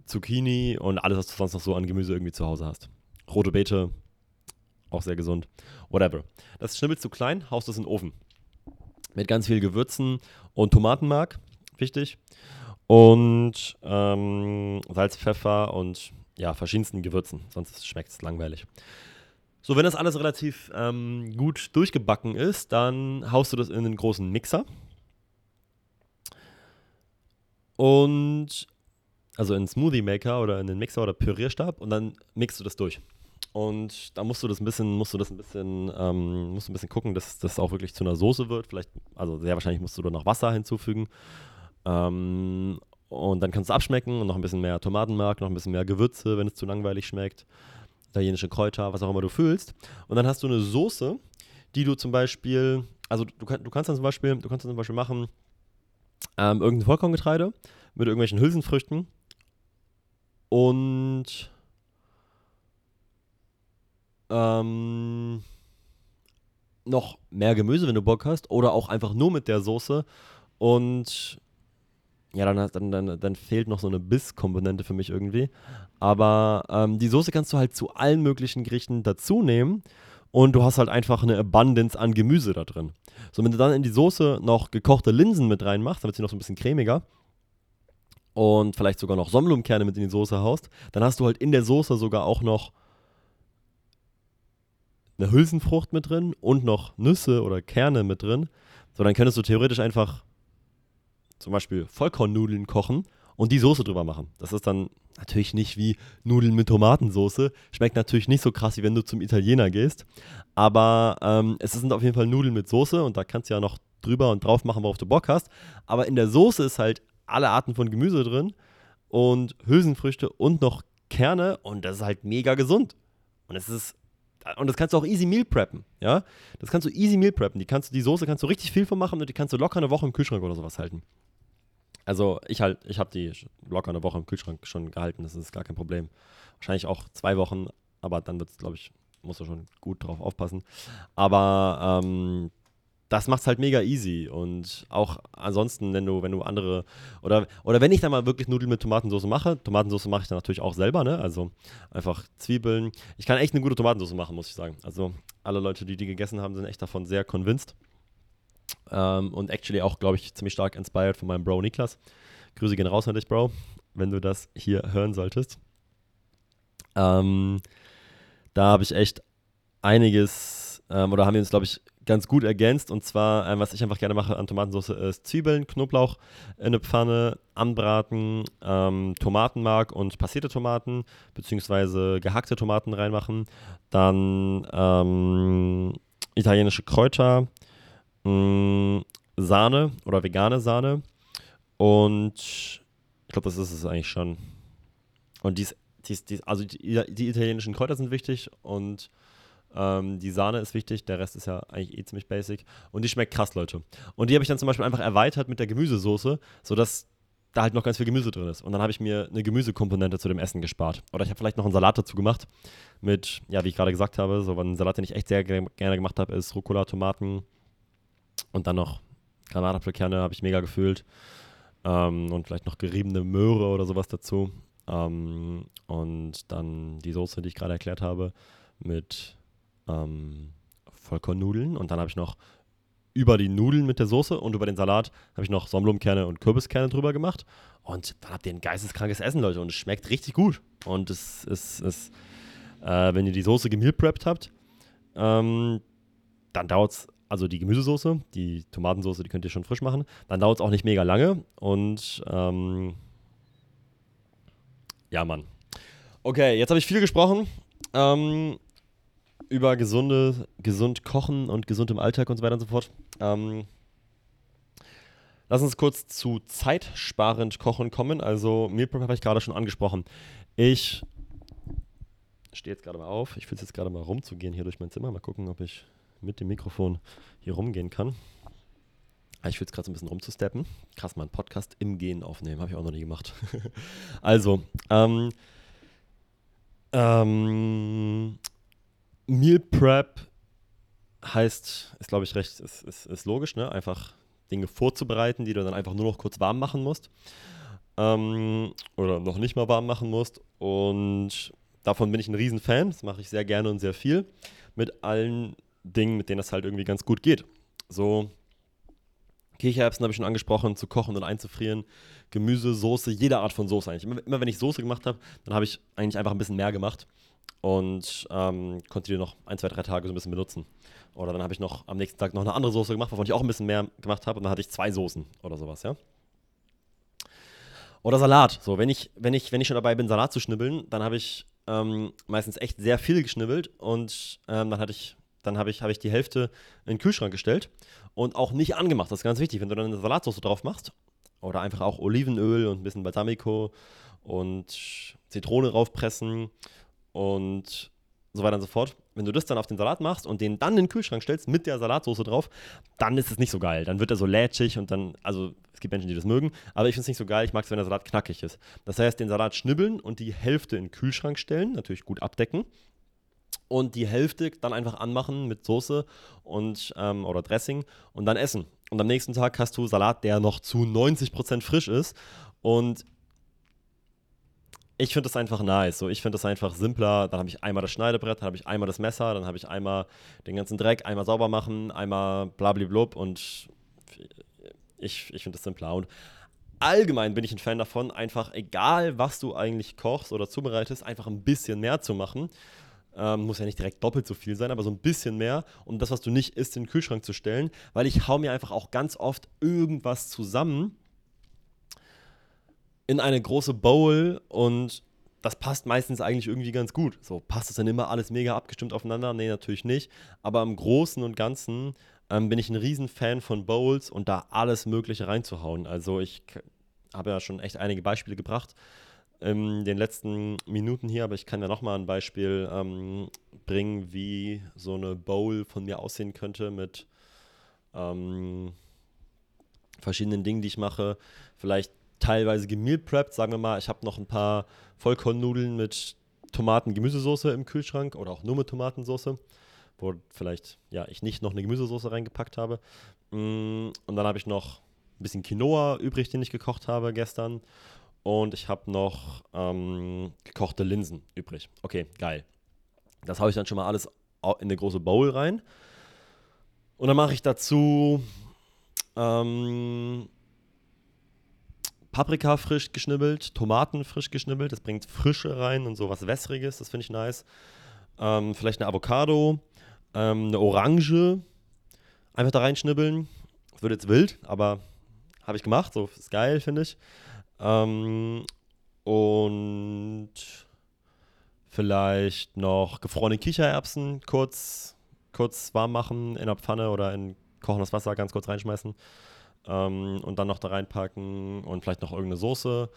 Zucchini und alles, was du sonst noch so an Gemüse irgendwie zu Hause hast. Rote Beete, auch sehr gesund. Whatever. Das schnibbelst du klein, haust es in den Ofen. Mit ganz viel Gewürzen und Tomatenmark, wichtig. Und ähm, Salz, Pfeffer und ja, verschiedensten Gewürzen. Sonst schmeckt es langweilig. So, wenn das alles relativ ähm, gut durchgebacken ist, dann haust du das in einen großen Mixer. Und also in einen Smoothie Maker oder in den Mixer oder Pürierstab und dann mixt du das durch. Und da musst du das ein bisschen, musst du das ein bisschen, ähm, musst ein bisschen gucken, dass das auch wirklich zu einer Soße wird. Vielleicht, also sehr wahrscheinlich musst du da noch Wasser hinzufügen. Ähm, und dann kannst du abschmecken und noch ein bisschen mehr Tomatenmark, noch ein bisschen mehr Gewürze, wenn es zu langweilig schmeckt. Italienische Kräuter, was auch immer du fühlst. Und dann hast du eine Soße, die du zum Beispiel, also du, du kannst dann zum Beispiel, du kannst dann zum Beispiel machen, ähm, irgendein Vollkorngetreide mit irgendwelchen Hülsenfrüchten und ähm, noch mehr Gemüse, wenn du Bock hast, oder auch einfach nur mit der Soße und ja, dann, dann, dann, dann fehlt noch so eine Bisskomponente für mich irgendwie. Aber ähm, die Soße kannst du halt zu allen möglichen Gerichten dazu nehmen und du hast halt einfach eine Abundance an Gemüse da drin. So, wenn du dann in die Soße noch gekochte Linsen mit reinmachst, damit sie noch so ein bisschen cremiger und vielleicht sogar noch Sonnenblumenkerne mit in die Soße haust, dann hast du halt in der Soße sogar auch noch eine Hülsenfrucht mit drin und noch Nüsse oder Kerne mit drin. So, dann könntest du theoretisch einfach zum Beispiel Vollkornnudeln kochen und die Soße drüber machen. Das ist dann natürlich nicht wie Nudeln mit Tomatensoße. Schmeckt natürlich nicht so krass, wie wenn du zum Italiener gehst. Aber ähm, es sind auf jeden Fall Nudeln mit Soße und da kannst du ja noch drüber und drauf machen, worauf du Bock hast. Aber in der Soße ist halt alle Arten von Gemüse drin und Hülsenfrüchte und noch Kerne und das ist halt mega gesund. Und es ist und das kannst du auch easy meal preppen, ja? Das kannst du easy meal preppen. Die kannst du die Soße kannst du richtig viel von machen und die kannst du locker eine Woche im Kühlschrank oder sowas halten. Also ich halt, ich habe die locker eine Woche im Kühlschrank schon gehalten, das ist gar kein Problem. Wahrscheinlich auch zwei Wochen, aber dann wird es, glaube ich, musst du schon gut drauf aufpassen. Aber ähm, das macht es halt mega easy. Und auch ansonsten, wenn du, wenn du andere, oder, oder wenn ich dann mal wirklich Nudeln mit Tomatensauce mache, Tomatensauce mache ich dann natürlich auch selber, ne? Also einfach Zwiebeln. Ich kann echt eine gute Tomatensauce machen, muss ich sagen. Also alle Leute, die die gegessen haben, sind echt davon sehr convinced. Ähm, und actually auch, glaube ich, ziemlich stark inspired von meinem Bro Niklas. Grüße gehen raus an dich, Bro, wenn du das hier hören solltest. Ähm, da habe ich echt einiges, ähm, oder haben wir uns, glaube ich, ganz gut ergänzt. Und zwar, ähm, was ich einfach gerne mache an Tomatensauce, ist Zwiebeln, Knoblauch in eine Pfanne, anbraten, ähm, Tomatenmark und passierte Tomaten, beziehungsweise gehackte Tomaten reinmachen. Dann ähm, italienische Kräuter, mh, mm, Sahne oder vegane Sahne. Und ich glaube, das ist es eigentlich schon. Und dies, dies, dies also die, die, italienischen Kräuter sind wichtig und ähm, die Sahne ist wichtig. Der Rest ist ja eigentlich eh ziemlich basic. Und die schmeckt krass, Leute. Und die habe ich dann zum Beispiel einfach erweitert mit der Gemüsesoße, sodass da halt noch ganz viel Gemüse drin ist. Und dann habe ich mir eine Gemüsekomponente zu dem Essen gespart. Oder ich habe vielleicht noch einen Salat dazu gemacht mit, ja, wie ich gerade gesagt habe, so einen Salat, den ich echt sehr gerne gemacht habe, ist Rucola, Tomaten, und dann noch Granatapfelkerne habe ich mega gefühlt. Ähm, und vielleicht noch geriebene Möhre oder sowas dazu. Ähm, und dann die Soße, die ich gerade erklärt habe, mit ähm, Vollkornnudeln. Und dann habe ich noch über die Nudeln mit der Soße und über den Salat habe ich noch Sonnenblumenkerne und Kürbiskerne drüber gemacht. Und dann habt ihr ein geisteskrankes Essen, Leute. Und es schmeckt richtig gut. Und es ist, äh, wenn ihr die Soße gemeal preppt habt, ähm, dann dauert es also die Gemüsesoße, die Tomatensoße, die könnt ihr schon frisch machen. Dann dauert es auch nicht mega lange und ähm, ja, Mann. Okay, jetzt habe ich viel gesprochen ähm, über gesunde, gesund kochen und gesund im Alltag und so weiter und so fort. Ähm, lass uns kurz zu zeitsparend kochen kommen. Also Meal Prep habe ich gerade schon angesprochen. Ich stehe jetzt gerade mal auf. Ich will jetzt gerade mal rumzugehen hier durch mein Zimmer. Mal gucken, ob ich mit dem Mikrofon hier rumgehen kann. Ah, ich will es gerade so ein bisschen rumzusteppen. Krass, mal einen Podcast im Gehen aufnehmen. Habe ich auch noch nie gemacht. also, ähm, ähm, Meal Prep heißt, ist glaube ich recht, ist, ist, ist logisch, ne? Einfach Dinge vorzubereiten, die du dann einfach nur noch kurz warm machen musst. Ähm, oder noch nicht mal warm machen musst. Und davon bin ich ein Riesenfan. Das mache ich sehr gerne und sehr viel. Mit allen Dingen, mit denen das halt irgendwie ganz gut geht. So Kichererbsen habe ich schon angesprochen, zu kochen und einzufrieren. Gemüse, Soße, jede Art von Soße eigentlich. Immer, immer wenn ich Soße gemacht habe, dann habe ich eigentlich einfach ein bisschen mehr gemacht und ähm, konnte die noch ein, zwei, drei Tage so ein bisschen benutzen. Oder dann habe ich noch am nächsten Tag noch eine andere Soße gemacht, wovon ich auch ein bisschen mehr gemacht habe und dann hatte ich zwei Soßen oder sowas, ja. Oder Salat. So, wenn ich, wenn ich, wenn ich schon dabei bin, Salat zu schnibbeln, dann habe ich ähm, meistens echt sehr viel geschnibbelt und ähm, dann hatte ich, dann habe ich, habe ich die Hälfte in den Kühlschrank gestellt und auch nicht angemacht. Das ist ganz wichtig. Wenn du dann eine Salatsauce drauf machst oder einfach auch Olivenöl und ein bisschen Balsamico und Zitrone raufpressen und so weiter und so fort. Wenn du das dann auf den Salat machst und den dann in den Kühlschrank stellst mit der Salatsauce drauf, dann ist es nicht so geil. Dann wird er so lätschig und dann, also es gibt Menschen, die das mögen, aber ich finde es nicht so geil. Ich mag es, wenn der Salat knackig ist. Das heißt, den Salat schnibbeln und die Hälfte in den Kühlschrank stellen, natürlich gut abdecken und die Hälfte dann einfach anmachen mit Soße und ähm, oder Dressing und dann essen. Und am nächsten Tag hast du Salat, der noch zu 90% frisch ist und ich finde das einfach nice. So, ich finde das einfach simpler. Dann habe ich einmal das Schneidebrett, dann habe ich einmal das Messer, dann habe ich einmal den ganzen Dreck, einmal sauber machen, einmal blablablub und ich, ich finde das simpler. Und allgemein bin ich ein Fan davon, einfach egal, was du eigentlich kochst oder zubereitest, einfach ein bisschen mehr zu machen. Ähm, muss ja nicht direkt doppelt so viel sein, aber so ein bisschen mehr. Und das, was du nicht isst, in den Kühlschrank zu stellen, weil ich hau mir einfach auch ganz oft irgendwas zusammen in eine große Bowl und das passt meistens eigentlich irgendwie ganz gut. So, passt es dann immer alles mega abgestimmt aufeinander? Nee, natürlich nicht. Aber im Großen und Ganzen ähm, bin ich ein Riesenfan von Bowls und da alles Mögliche reinzuhauen. Also ich habe ja schon echt einige Beispiele gebracht in den letzten Minuten hier, aber ich kann ja nochmal ein Beispiel ähm, bringen, wie so eine Bowl von mir aussehen könnte mit ähm, verschiedenen Dingen, die ich mache. Vielleicht teilweise gemeal prepped. Sagen wir mal, ich habe noch ein paar Vollkornnudeln mit Tomaten-Gemüsesoße im Kühlschrank oder auch nur mit Tomatensoße, wo vielleicht ja ich nicht noch eine Gemüsesoße reingepackt habe. Mm, und dann habe ich noch ein bisschen Quinoa übrig, den ich gekocht habe gestern. Und ich habe noch ähm, gekochte Linsen übrig. Okay, geil. Das haue ich dann schon mal alles in eine große Bowl rein. Und dann mache ich dazu ähm, Paprika frisch geschnibbelt, Tomaten frisch geschnibbelt. Das bringt Frische rein und so was Wässriges. Das finde ich nice. Ähm, vielleicht eine Avocado, ähm, eine Orange. Einfach da reinschnibbeln. Das wird jetzt wild, aber habe ich gemacht. So ist geil, finde ich. Ähm, und vielleicht noch gefrorene Kichererbsen kurz, kurz warm machen in der Pfanne oder in kochendes Wasser ganz kurz reinschmeißen ähm, und dann noch da reinpacken und vielleicht noch irgendeine Soße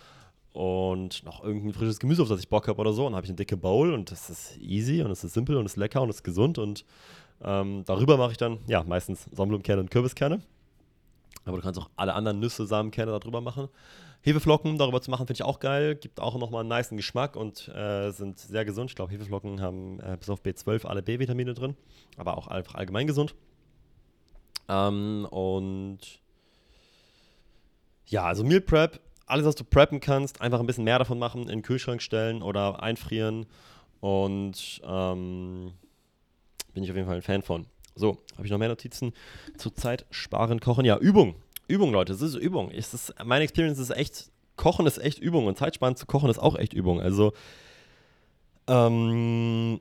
und noch irgendein frisches Gemüse, auf das ich Bock habe oder so. Und dann habe ich eine dicke Bowl und das ist easy und es ist simpel und es ist lecker und es ist gesund und ähm, darüber mache ich dann, ja, meistens Sonnenblumenkerne und Kürbiskerne. Aber du kannst auch alle anderen Nüsse, Samenkerne darüber machen. Hefeflocken darüber zu machen, finde ich auch geil. Gibt auch nochmal einen niceen Geschmack und äh, sind sehr gesund. Ich glaube, Hefeflocken haben äh, bis auf B12 alle B-Vitamine drin, aber auch einfach allgemein gesund. Ähm, und ja, also Meal Prep, alles, was du preppen kannst, einfach ein bisschen mehr davon machen, in den Kühlschrank stellen oder einfrieren. Und ähm, bin ich auf jeden Fall ein Fan von. So, habe ich noch mehr Notizen zur Zeit sparen, kochen? Ja, Übung. Übung, Leute, es ist Übung. Es ist, meine Experience ist echt, Kochen ist echt Übung und Zeitsparen zu kochen ist auch echt Übung. Also, ähm,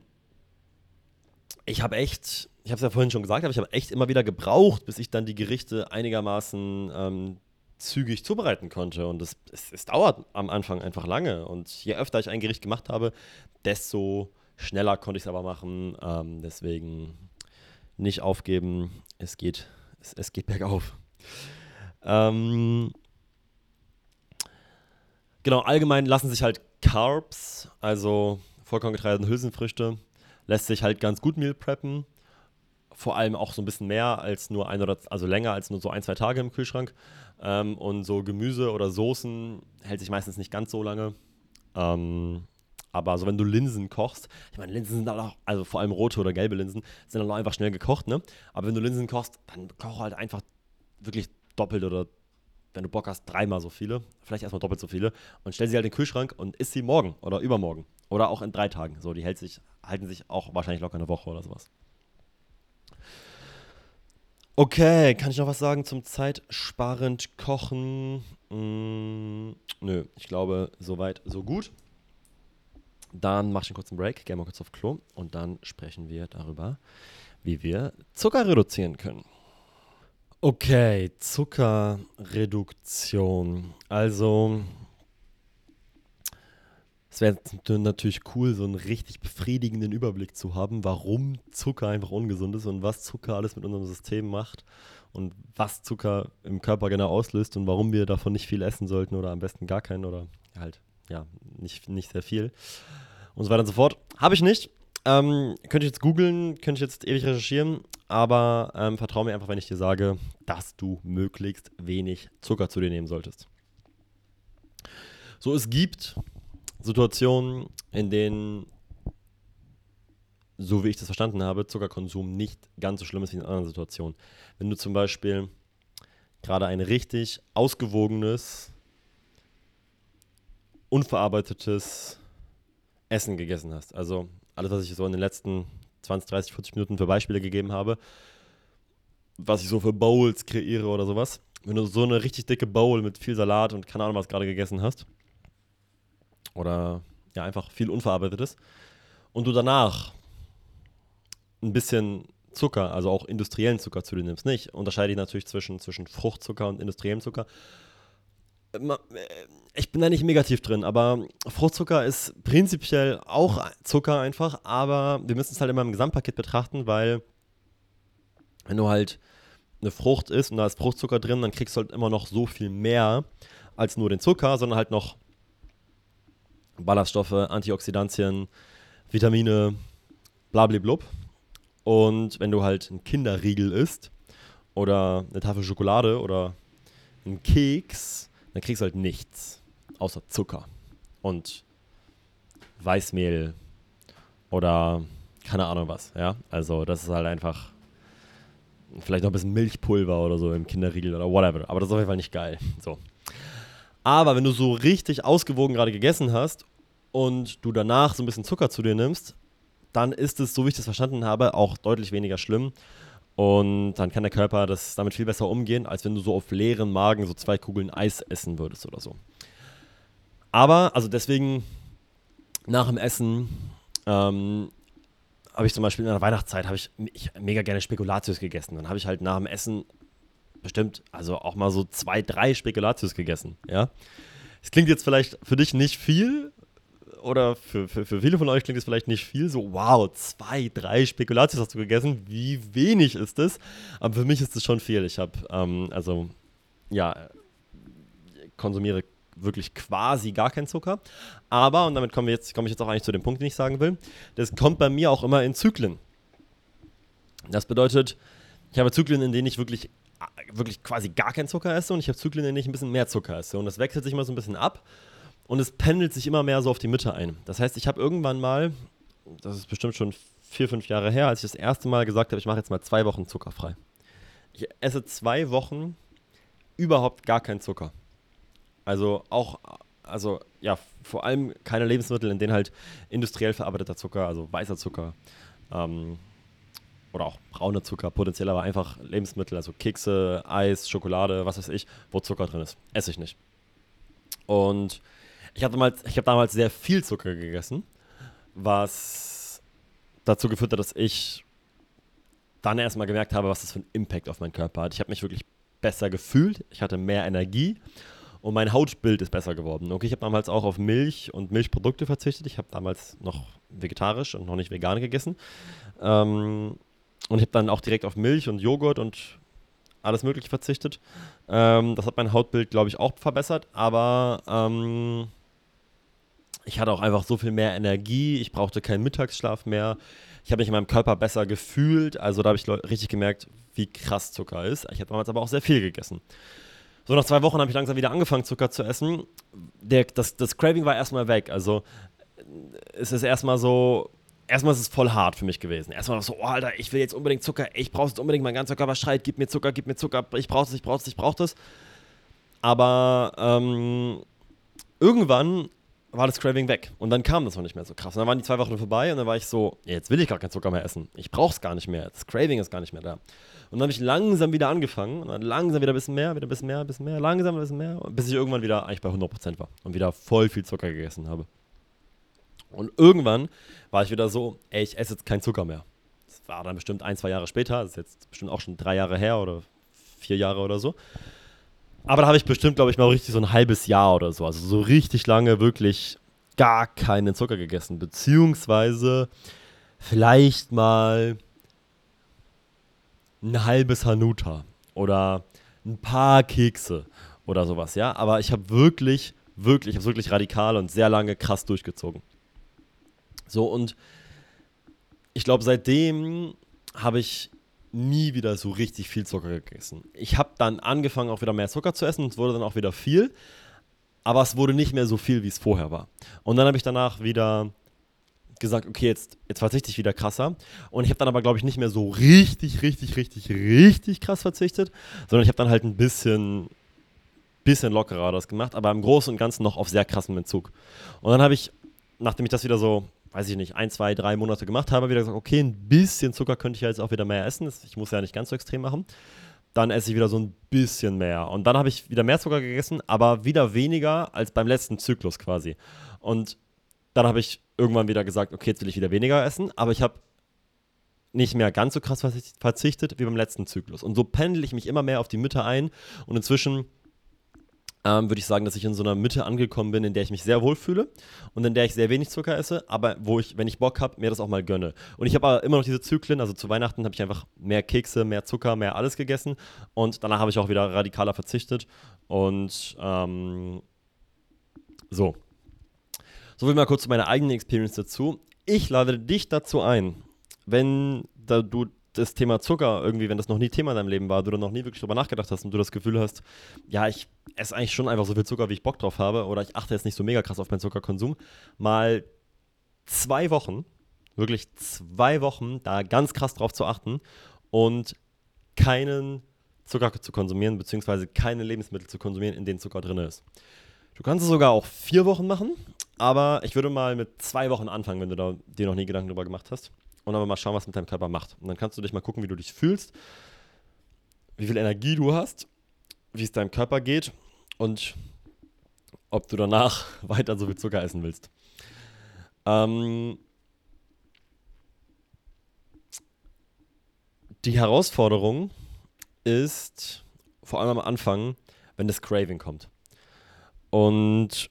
ich habe echt, ich habe es ja vorhin schon gesagt, aber ich habe echt immer wieder gebraucht, bis ich dann die Gerichte einigermaßen ähm, zügig zubereiten konnte. Und es, es, es, dauert am Anfang einfach lange. Und je öfter ich ein Gericht gemacht habe, desto schneller konnte ich es aber machen. Ähm, deswegen nicht aufgeben. Es geht, es, es geht bergauf. Ähm, genau, allgemein lassen sich halt Carbs, also Vollkorngetreide und Hülsenfrüchte, lässt sich halt ganz gut Meal preppen. vor allem auch so ein bisschen mehr als nur ein oder, also länger als nur so ein, zwei Tage im Kühlschrank. Ähm, und so Gemüse oder Soßen hält sich meistens nicht ganz so lange. Ähm, aber so, wenn du Linsen kochst, ich meine, Linsen sind auch, also vor allem rote oder gelbe Linsen, sind dann auch einfach schnell gekocht, ne? Aber wenn du Linsen kochst, dann koch halt einfach wirklich doppelt oder wenn du Bock hast, dreimal so viele, vielleicht erstmal doppelt so viele und stell sie halt in den Kühlschrank und isst sie morgen oder übermorgen oder auch in drei Tagen. So, die hält sich, halten sich auch wahrscheinlich locker eine Woche oder sowas. Okay, kann ich noch was sagen zum zeitsparend Kochen? Mm, nö, ich glaube, soweit, so gut. Dann mache ich einen kurzen Break, gehe mal kurz auf Klo und dann sprechen wir darüber, wie wir Zucker reduzieren können. Okay, Zuckerreduktion. Also, es wäre natürlich cool, so einen richtig befriedigenden Überblick zu haben, warum Zucker einfach ungesund ist und was Zucker alles mit unserem System macht und was Zucker im Körper genau auslöst und warum wir davon nicht viel essen sollten oder am besten gar keinen oder halt, ja, nicht, nicht sehr viel und so weiter und so fort. Habe ich nicht. Ähm, könnte ich jetzt googeln, könnte ich jetzt ewig recherchieren, aber ähm, vertraue mir einfach, wenn ich dir sage, dass du möglichst wenig Zucker zu dir nehmen solltest. So, es gibt Situationen, in denen, so wie ich das verstanden habe, Zuckerkonsum nicht ganz so schlimm ist wie in anderen Situationen. Wenn du zum Beispiel gerade ein richtig ausgewogenes, unverarbeitetes Essen gegessen hast. Also alles, was ich so in den letzten 20, 30, 40 Minuten für Beispiele gegeben habe, was ich so für Bowls kreiere oder sowas. Wenn du so eine richtig dicke Bowl mit viel Salat und keine Ahnung was gerade gegessen hast, oder ja, einfach viel Unverarbeitetes. Und du danach ein bisschen Zucker, also auch industriellen Zucker zu dir nimmst. Nicht. Unterscheide ich natürlich zwischen, zwischen Fruchtzucker und industriellem Zucker. Äh, ich bin da nicht negativ drin, aber Fruchtzucker ist prinzipiell auch Zucker einfach, aber wir müssen es halt immer im Gesamtpaket betrachten, weil wenn du halt eine Frucht isst und da ist Fruchtzucker drin, dann kriegst du halt immer noch so viel mehr als nur den Zucker, sondern halt noch Ballaststoffe, Antioxidantien, Vitamine, blablablub. Und wenn du halt einen Kinderriegel isst oder eine Tafel Schokolade oder einen Keks, dann kriegst du halt nichts außer Zucker und Weißmehl oder keine Ahnung was, ja. Also das ist halt einfach vielleicht noch ein bisschen Milchpulver oder so im Kinderriegel oder whatever. Aber das ist auf jeden Fall nicht geil. So. Aber wenn du so richtig ausgewogen gerade gegessen hast und du danach so ein bisschen Zucker zu dir nimmst, dann ist es, so wie ich das verstanden habe, auch deutlich weniger schlimm. Und dann kann der Körper das damit viel besser umgehen, als wenn du so auf leeren Magen so zwei Kugeln Eis essen würdest oder so. Aber, also deswegen, nach dem Essen ähm, habe ich zum Beispiel in der Weihnachtszeit habe ich, ich mega gerne Spekulatius gegessen. Dann habe ich halt nach dem Essen bestimmt, also auch mal so zwei, drei Spekulatius gegessen, ja. Es klingt jetzt vielleicht für dich nicht viel, oder für, für, für viele von euch klingt es vielleicht nicht viel, so wow, zwei, drei Spekulatius hast du gegessen, wie wenig ist das? Aber für mich ist es schon viel. Ich habe, ähm, also, ja, konsumiere wirklich quasi gar keinen Zucker. Aber, und damit komme ich jetzt auch eigentlich zu dem Punkt, den ich sagen will, das kommt bei mir auch immer in Zyklen. Das bedeutet, ich habe Zyklen, in denen ich wirklich wirklich quasi gar keinen Zucker esse und ich habe Zyklen, in denen ich ein bisschen mehr Zucker esse. Und das wechselt sich immer so ein bisschen ab und es pendelt sich immer mehr so auf die Mitte ein. Das heißt, ich habe irgendwann mal, das ist bestimmt schon vier, fünf Jahre her, als ich das erste Mal gesagt habe, ich mache jetzt mal zwei Wochen zuckerfrei. Ich esse zwei Wochen überhaupt gar keinen Zucker. Also auch, also ja, vor allem keine Lebensmittel, in denen halt industriell verarbeiteter Zucker, also weißer Zucker, ähm, oder auch brauner Zucker potenziell, aber einfach Lebensmittel, also Kekse, Eis, Schokolade, was weiß ich, wo Zucker drin ist. Esse ich nicht. Und ich habe damals, hab damals sehr viel Zucker gegessen, was dazu geführt hat, dass ich dann erstmal gemerkt habe, was das für einen Impact auf meinen Körper hat. Ich habe mich wirklich besser gefühlt, ich hatte mehr Energie und mein Hautbild ist besser geworden. Okay, ich habe damals auch auf Milch und Milchprodukte verzichtet. Ich habe damals noch vegetarisch und noch nicht vegan gegessen. Ähm, und ich habe dann auch direkt auf Milch und Joghurt und alles Mögliche verzichtet. Ähm, das hat mein Hautbild, glaube ich, auch verbessert. Aber ähm, Ich hatte auch einfach so viel mehr Energie, ich brauchte keinen Mittagsschlaf mehr. Ich habe mich in meinem Körper besser gefühlt, also da habe ich richtig gemerkt, wie krass Zucker ist. Ich habe damals aber auch sehr viel gegessen. So nach zwei Wochen habe ich langsam wieder angefangen, Zucker zu essen. Der, das, das Craving war erstmal weg. Also es ist erstmal so, erstmal ist es voll hart für mich gewesen. Erstmal so, oh Alter, ich will jetzt unbedingt Zucker, ich brauche es unbedingt, mein ganzer Körper schreit, gib mir Zucker, gib mir Zucker, ich brauche es, ich brauche es, ich brauche es. Aber ähm, irgendwann war das Craving weg und dann kam das noch nicht mehr so krass. Und dann waren die zwei Wochen vorbei und dann war ich so, jetzt will ich gar keinen Zucker mehr essen. Ich brauche es gar nicht mehr. Das Craving ist gar nicht mehr da. Und dann habe ich langsam wieder angefangen und dann langsam wieder ein bisschen mehr, wieder ein bisschen mehr, ein bisschen mehr, langsam ein bisschen mehr, bis ich irgendwann wieder eigentlich bei 100% war und wieder voll viel Zucker gegessen habe. Und irgendwann war ich wieder so, ey, ich esse jetzt keinen Zucker mehr. Das war dann bestimmt ein, zwei Jahre später, das ist jetzt bestimmt auch schon drei Jahre her oder vier Jahre oder so. Aber da habe ich bestimmt, glaube ich, mal richtig so ein halbes Jahr oder so, also so richtig lange wirklich gar keinen Zucker gegessen, beziehungsweise vielleicht mal ein halbes Hanuta oder ein paar Kekse oder sowas, ja. Aber ich habe wirklich, wirklich, ich habe wirklich radikal und sehr lange krass durchgezogen. So, und ich glaube, seitdem habe ich nie wieder so richtig viel Zucker gegessen. Ich habe dann angefangen, auch wieder mehr Zucker zu essen es wurde dann auch wieder viel, aber es wurde nicht mehr so viel, wie es vorher war. Und dann habe ich danach wieder gesagt, okay, jetzt, jetzt verzichte ich wieder krasser. Und ich habe dann aber, glaube ich, nicht mehr so richtig, richtig, richtig, richtig krass verzichtet, sondern ich habe dann halt ein bisschen, bisschen lockerer das gemacht, aber im Großen und Ganzen noch auf sehr krassem Entzug. Und dann habe ich, nachdem ich das wieder so weiß ich nicht, ein, zwei, drei Monate gemacht habe, wieder gesagt, okay, ein bisschen Zucker könnte ich jetzt auch wieder mehr essen. Ich muss ja nicht ganz so extrem machen. Dann esse ich wieder so ein bisschen mehr. Und dann habe ich wieder mehr Zucker gegessen, aber wieder weniger als beim letzten Zyklus quasi. Und dann habe ich irgendwann wieder gesagt, okay, jetzt will ich wieder weniger essen, aber ich habe nicht mehr ganz so krass verzichtet wie beim letzten Zyklus. Und so pendel ich mich immer mehr auf die Mitte ein und inzwischen ähm, würde ich sagen, dass ich in so einer Mitte angekommen bin, in der ich mich sehr wohl fühle und in der ich sehr wenig Zucker esse, aber wo ich, wenn ich Bock habe, mir das auch mal gönne. Und ich habe aber immer noch diese Zyklen, also zu Weihnachten habe ich einfach mehr Kekse, mehr Zucker, mehr alles gegessen und danach habe ich auch wieder radikaler verzichtet und ähm, so. So viel mal kurz zu meiner eigenen Experience dazu. Ich lade dich dazu ein, wenn da du das Thema Zucker irgendwie, wenn das noch nie Thema in deinem Leben war, du da noch nie wirklich drüber nachgedacht hast und du das Gefühl hast, ja, ich esse eigentlich schon einfach so viel Zucker, wie ich Bock drauf habe, oder ich achte jetzt nicht so mega krass auf meinen Zuckerkonsum, mal zwei Wochen, wirklich zwei Wochen, da ganz krass drauf zu achten und keinen Zucker zu konsumieren, beziehungsweise keine Lebensmittel zu konsumieren, in denen Zucker drin ist. Du kannst es sogar auch vier Wochen machen, aber ich würde mal mit zwei Wochen anfangen, wenn du da dir noch nie Gedanken drüber gemacht hast und aber mal schauen, was mit deinem Körper macht. Und dann kannst du dich mal gucken, wie du dich fühlst, wie viel Energie du hast, wie es deinem Körper geht und ob du danach weiter so viel Zucker essen willst. Ähm, die Herausforderung ist vor allem am Anfang, wenn das Craving kommt. Und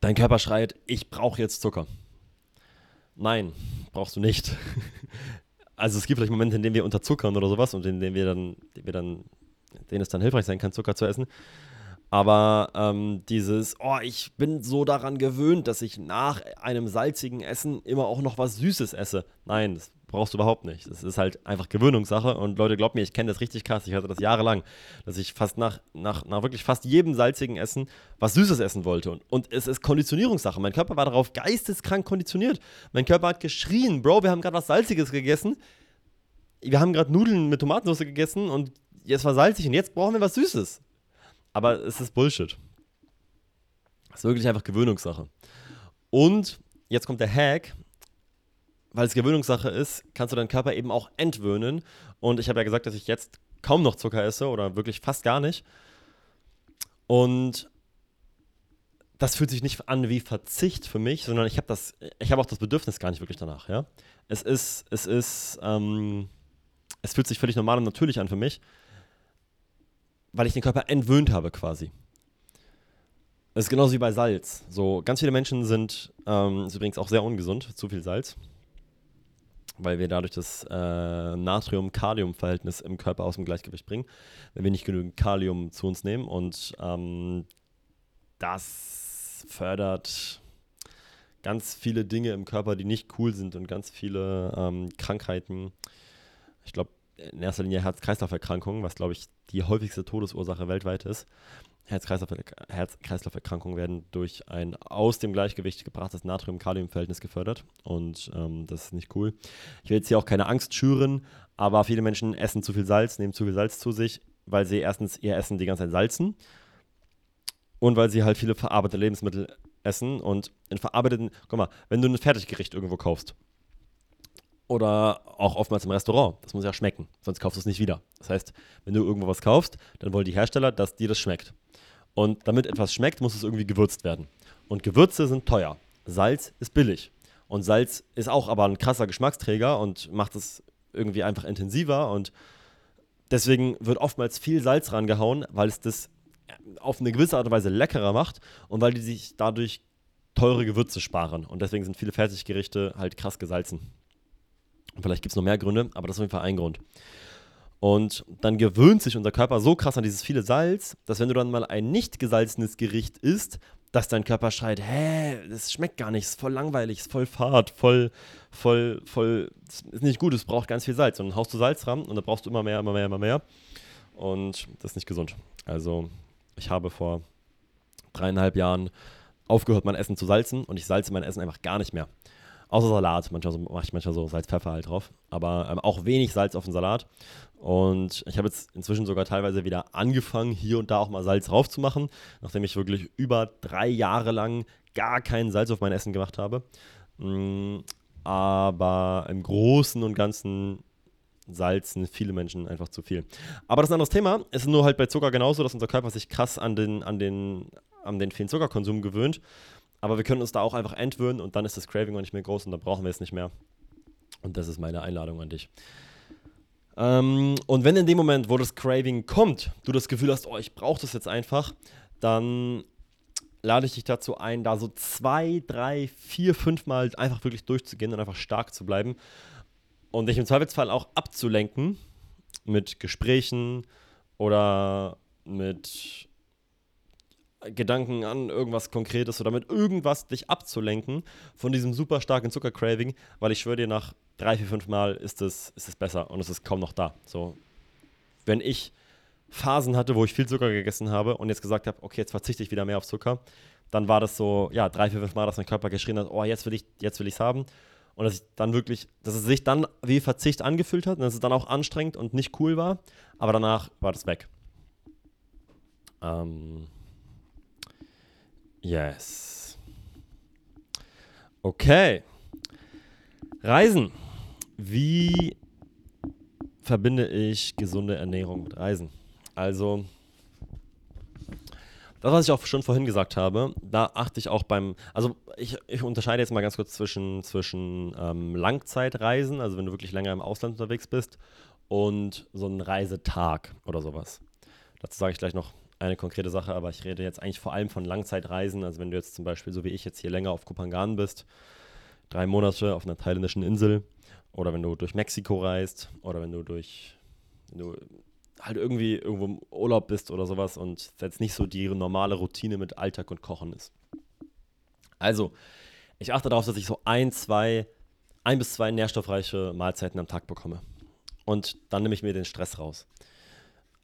dein Körper schreit, ich brauche jetzt Zucker. Nein, brauchst du nicht. also es gibt vielleicht Momente, in denen wir unterzuckern oder sowas und in denen wir dann, wir dann, denen es dann hilfreich sein kann, Zucker zu essen. Aber ähm, dieses, oh, ich bin so daran gewöhnt, dass ich nach einem salzigen Essen immer auch noch was Süßes esse. Nein, das brauchst du überhaupt nicht. Das ist halt einfach Gewöhnungssache. Und Leute, glaubt mir, ich kenne das richtig krass. Ich hatte das jahrelang, dass ich fast nach, nach, nach wirklich fast jedem salzigen Essen was Süßes essen wollte. Und, und es ist Konditionierungssache. Mein Körper war darauf geisteskrank konditioniert. Mein Körper hat geschrien, Bro, wir haben gerade was Salziges gegessen. Wir haben gerade Nudeln mit Tomatensauce gegessen und jetzt war salzig und jetzt brauchen wir was Süßes. Aber es ist Bullshit. Es ist wirklich einfach Gewöhnungssache. Und jetzt kommt der Hack weil es Gewöhnungssache ist, kannst du deinen Körper eben auch entwöhnen. Und ich habe ja gesagt, dass ich jetzt kaum noch Zucker esse oder wirklich fast gar nicht. Und das fühlt sich nicht an wie Verzicht für mich, sondern ich habe das, ich habe auch das Bedürfnis gar nicht wirklich danach, ja. Es ist, es ist, ähm, es fühlt sich völlig normal und natürlich an für mich, weil ich den Körper entwöhnt habe quasi. Es ist genauso wie bei Salz. So, ganz viele Menschen sind, ähm, ist übrigens auch sehr ungesund, zu viel Salz weil wir dadurch das äh, Natrium-Kalium-Verhältnis im Körper aus dem Gleichgewicht bringen, wenn wir nicht genügend Kalium zu uns nehmen. Und ähm, das fördert ganz viele Dinge im Körper, die nicht cool sind und ganz viele ähm, Krankheiten. Ich glaube, in erster Linie Herz-Kreislauf-Erkrankungen, was, glaube ich, die häufigste Todesursache weltweit ist. Herz-Kreislauf-Erkrankungen werden durch ein aus dem Gleichgewicht gebrachtes Natrium-Kalium-Verhältnis gefördert und ähm, das ist nicht cool. Ich will jetzt hier auch keine Angst schüren, aber viele Menschen essen zu viel Salz, nehmen zu viel Salz zu sich, weil sie erstens ihr Essen die ganze Zeit salzen und weil sie halt viele verarbeitete Lebensmittel essen und in verarbeiteten, guck mal, wenn du ein Fertiggericht irgendwo kaufst oder auch oftmals im Restaurant, das muss ja schmecken, sonst kaufst du es nicht wieder. Das heißt, wenn du irgendwo was kaufst, dann wollen die Hersteller, dass dir das schmeckt. Und damit etwas schmeckt, muss es irgendwie gewürzt werden. Und Gewürze sind teuer. Salz ist billig. Und Salz ist auch aber ein krasser Geschmacksträger und macht es irgendwie einfach intensiver. Und deswegen wird oftmals viel Salz rangehauen, weil es das auf eine gewisse Art und Weise leckerer macht und weil die sich dadurch teure Gewürze sparen. Und deswegen sind viele Fertiggerichte halt krass gesalzen. Und vielleicht gibt es noch mehr Gründe, aber das ist auf jeden Fall ein Grund. Und dann gewöhnt sich unser Körper so krass an dieses viele Salz, dass wenn du dann mal ein nicht gesalzenes Gericht isst, dass dein Körper schreit, hä, das schmeckt gar nicht, ist voll langweilig, ist voll fad, voll, voll, voll, ist nicht gut, es braucht ganz viel Salz. Und dann haust du Salz ran und dann brauchst du immer mehr, immer mehr, immer mehr. Und das ist nicht gesund. Also ich habe vor dreieinhalb Jahren aufgehört, mein Essen zu salzen und ich salze mein Essen einfach gar nicht mehr. Außer Salat, manchmal so, mache ich manchmal so Salz, Pfeffer halt drauf. Aber ähm, auch wenig Salz auf den Salat. Und ich habe jetzt inzwischen sogar teilweise wieder angefangen, hier und da auch mal Salz drauf zu machen, nachdem ich wirklich über drei Jahre lang gar keinen Salz auf mein Essen gemacht habe. Mm, aber im Großen und Ganzen salzen viele Menschen einfach zu viel. Aber das ist ein anderes Thema. Es ist nur halt bei Zucker genauso, dass unser Körper sich krass an den, an den, an den vielen Zuckerkonsum gewöhnt. Aber wir können uns da auch einfach entwöhnen und dann ist das Craving auch nicht mehr groß und dann brauchen wir es nicht mehr. Und das ist meine Einladung an dich. Ähm, und wenn in dem Moment, wo das Craving kommt, du das Gefühl hast, oh, ich brauche das jetzt einfach, dann lade ich dich dazu ein, da so zwei, drei, vier, fünf Mal einfach wirklich durchzugehen und einfach stark zu bleiben und dich im Zweifelsfall auch abzulenken mit Gesprächen oder mit Gedanken an irgendwas Konkretes oder mit irgendwas dich abzulenken von diesem super starken Zuckercraving, weil ich schwöre dir, nach drei, vier, fünf Mal ist es, ist es besser und es ist kaum noch da. So, wenn ich Phasen hatte, wo ich viel Zucker gegessen habe und jetzt gesagt habe, okay, jetzt verzichte ich wieder mehr auf Zucker, dann war das so, ja, drei, vier, fünf Mal, dass mein Körper geschrien hat, oh, jetzt will ich, jetzt will ich es haben. Und dass ich dann wirklich, dass es sich dann wie Verzicht angefühlt hat und dass es dann auch anstrengend und nicht cool war, aber danach war das weg. Ähm, yes. Okay. Reisen. Wie verbinde ich gesunde Ernährung mit Reisen? Also, das, was ich auch schon vorhin gesagt habe, da achte ich auch beim, also ich, ich unterscheide jetzt mal ganz kurz zwischen, zwischen ähm, Langzeitreisen, also wenn du wirklich länger im Ausland unterwegs bist, und so einen Reisetag oder sowas. Dazu sage ich gleich noch eine konkrete Sache, aber ich rede jetzt eigentlich vor allem von Langzeitreisen. Also wenn du jetzt zum Beispiel, so wie ich jetzt hier länger auf Kupangan bist, drei Monate auf einer thailändischen Insel, oder wenn du durch Mexiko reist oder wenn du durch wenn du halt irgendwie irgendwo im Urlaub bist oder sowas und jetzt nicht so die normale Routine mit Alltag und Kochen ist. Also, ich achte darauf, dass ich so ein, zwei, ein bis zwei nährstoffreiche Mahlzeiten am Tag bekomme. Und dann nehme ich mir den Stress raus.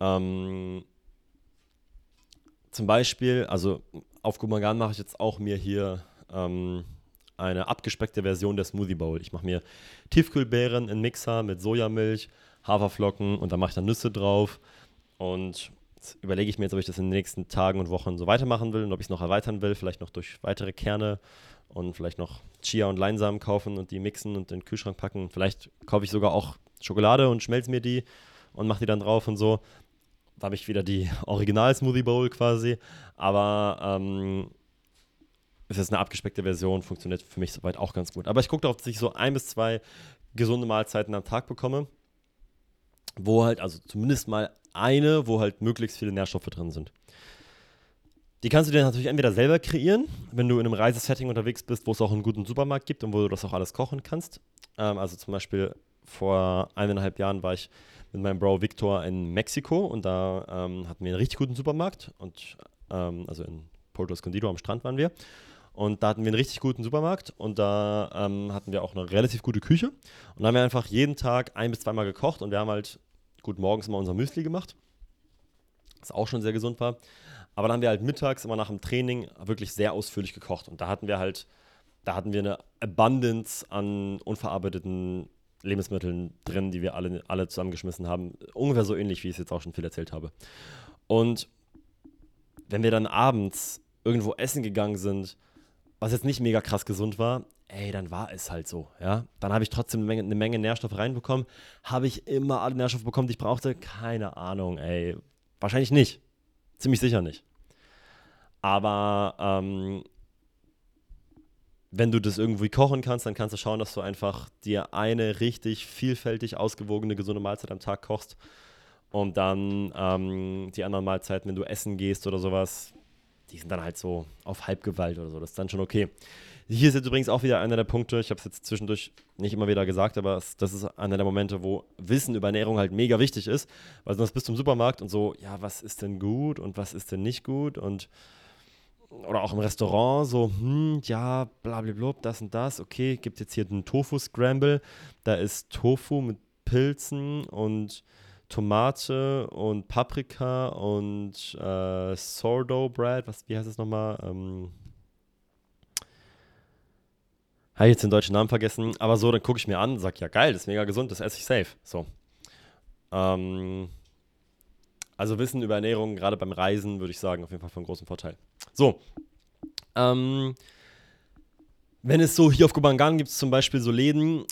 Ähm, zum Beispiel, also auf Gumagan mache ich jetzt auch mir hier ähm, eine abgespeckte Version der Smoothie Bowl. Ich mache mir Tiefkühlbeeren in Mixer mit Sojamilch, Haferflocken und da mache ich dann Nüsse drauf. Und überlege ich mir jetzt, ob ich das in den nächsten Tagen und Wochen so weitermachen will und ob ich es noch erweitern will, vielleicht noch durch weitere Kerne und vielleicht noch Chia und Leinsamen kaufen und die mixen und in den Kühlschrank packen. Vielleicht kaufe ich sogar auch Schokolade und schmelze mir die und mache die dann drauf und so. Da habe ich wieder die Original-Smoothie Bowl quasi. Aber ähm, es ist eine abgespeckte Version, funktioniert für mich soweit auch ganz gut. Aber ich gucke darauf, dass ich so ein bis zwei gesunde Mahlzeiten am Tag bekomme, wo halt, also zumindest mal eine, wo halt möglichst viele Nährstoffe drin sind. Die kannst du dir natürlich entweder selber kreieren, wenn du in einem Reisesetting unterwegs bist, wo es auch einen guten Supermarkt gibt und wo du das auch alles kochen kannst. Ähm, also zum Beispiel vor eineinhalb Jahren war ich mit meinem Bro Victor in Mexiko und da ähm, hatten wir einen richtig guten Supermarkt und ähm, also in Porto Escondido am Strand waren wir. Und da hatten wir einen richtig guten Supermarkt und da ähm, hatten wir auch eine relativ gute Küche. Und da haben wir einfach jeden Tag ein bis zweimal gekocht und wir haben halt gut morgens immer unser Müsli gemacht, was auch schon sehr gesund war. Aber dann haben wir halt mittags immer nach dem Training wirklich sehr ausführlich gekocht. Und da hatten wir halt, da hatten wir eine Abundance an unverarbeiteten Lebensmitteln drin, die wir alle, alle zusammengeschmissen haben. Ungefähr so ähnlich, wie ich es jetzt auch schon viel erzählt habe. Und wenn wir dann abends irgendwo essen gegangen sind, was jetzt nicht mega krass gesund war, ey, dann war es halt so, ja. Dann habe ich trotzdem eine Menge, eine Menge Nährstoffe reinbekommen. Habe ich immer alle Nährstoffe bekommen, die ich brauchte? Keine Ahnung, ey. Wahrscheinlich nicht. Ziemlich sicher nicht. Aber ähm, wenn du das irgendwie kochen kannst, dann kannst du schauen, dass du einfach dir eine richtig vielfältig ausgewogene, gesunde Mahlzeit am Tag kochst. Und dann ähm, die anderen Mahlzeiten, wenn du essen gehst oder sowas, die sind dann halt so auf Halbgewalt oder so. Das ist dann schon okay. Hier ist jetzt übrigens auch wieder einer der Punkte, ich habe es jetzt zwischendurch nicht immer wieder gesagt, aber es, das ist einer der Momente, wo Wissen über Ernährung halt mega wichtig ist, weil sonst bist du im Supermarkt und so, ja, was ist denn gut und was ist denn nicht gut und oder auch im Restaurant so, hm, ja, blablabla, das und das, okay, gibt jetzt hier einen Tofu-Scramble, da ist Tofu mit Pilzen und Tomate und Paprika und äh, Sourdough Bread, was, wie heißt das nochmal? Ähm, habe ich jetzt den deutschen Namen vergessen, aber so, dann gucke ich mir an, sag ja geil, das ist mega gesund, das esse ich safe. So. Ähm, also Wissen über Ernährung, gerade beim Reisen, würde ich sagen, auf jeden Fall von großem Vorteil. So. Ähm, wenn es so hier auf Kubangan gibt es zum Beispiel so Läden,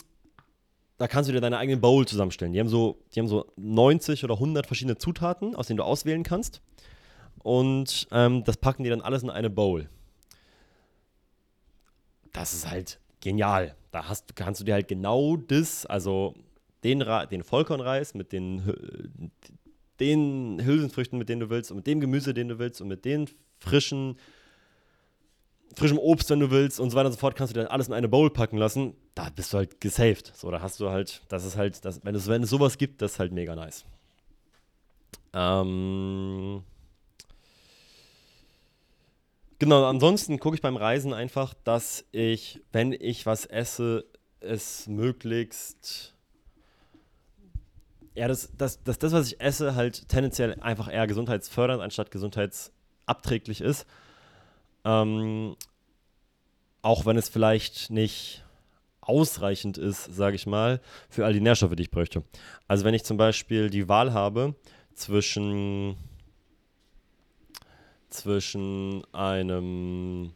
da kannst du dir deine eigenen Bowl zusammenstellen. Die haben so, die haben so 90 oder 100 verschiedene Zutaten, aus denen du auswählen kannst. Und ähm, das packen die dann alles in eine Bowl. Das ist halt genial. Da hast, kannst du dir halt genau das, also den, den Vollkornreis mit den den Hülsenfrüchten, mit denen du willst, und mit dem Gemüse, den du willst, und mit den frischen, frischem Obst, wenn du willst, und so weiter und so fort, kannst du dir alles in eine Bowl packen lassen. Da bist du halt gesaved. So, da hast du halt, das ist halt, das, wenn, es, wenn es sowas gibt, das ist halt mega nice. Ähm. Genau, ansonsten gucke ich beim Reisen einfach, dass ich, wenn ich was esse, es möglichst ja, dass das, das, das, was ich esse, halt tendenziell einfach eher gesundheitsfördernd anstatt gesundheitsabträglich ist. Ähm, auch wenn es vielleicht nicht ausreichend ist, sage ich mal, für all die Nährstoffe, die ich bräuchte. Also wenn ich zum Beispiel die Wahl habe zwischen, zwischen einem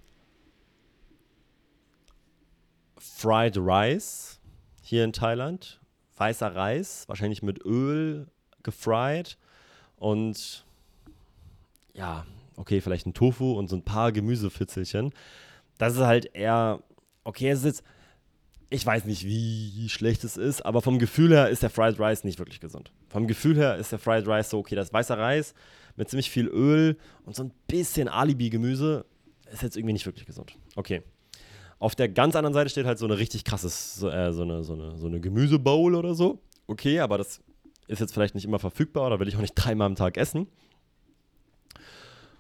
Fried Rice hier in Thailand weißer Reis, wahrscheinlich mit Öl gefried und ja, okay, vielleicht ein Tofu und so ein paar Gemüsefitzelchen. Das ist halt eher, okay, es ist jetzt, ich weiß nicht, wie schlecht es ist, aber vom Gefühl her ist der Fried Rice nicht wirklich gesund. Vom Gefühl her ist der Fried Rice so, okay, das ist weißer Reis mit ziemlich viel Öl und so ein bisschen Alibi-Gemüse ist jetzt irgendwie nicht wirklich gesund. Okay. Auf der ganz anderen Seite steht halt so eine richtig krasses, so, äh, so eine, so eine, so eine Gemüsebowl oder so. Okay, aber das ist jetzt vielleicht nicht immer verfügbar oder will ich auch nicht dreimal am Tag essen.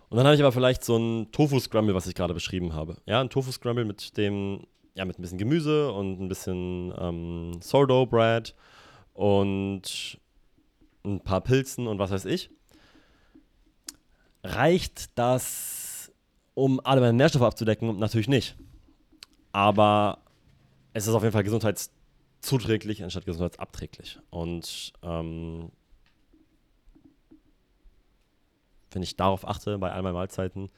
Und dann habe ich aber vielleicht so ein Tofu-Scramble, was ich gerade beschrieben habe. Ja, ein Tofu-Scramble mit dem, ja, mit ein bisschen Gemüse und ein bisschen ähm, Sourdough-Bread und ein paar Pilzen und was weiß ich. Reicht das, um alle meine Nährstoffe abzudecken? Natürlich nicht. Aber es ist auf jeden Fall gesundheitszuträglich anstatt gesundheitsabträglich. Und ähm, wenn ich darauf achte, bei all meinen Mahlzeiten,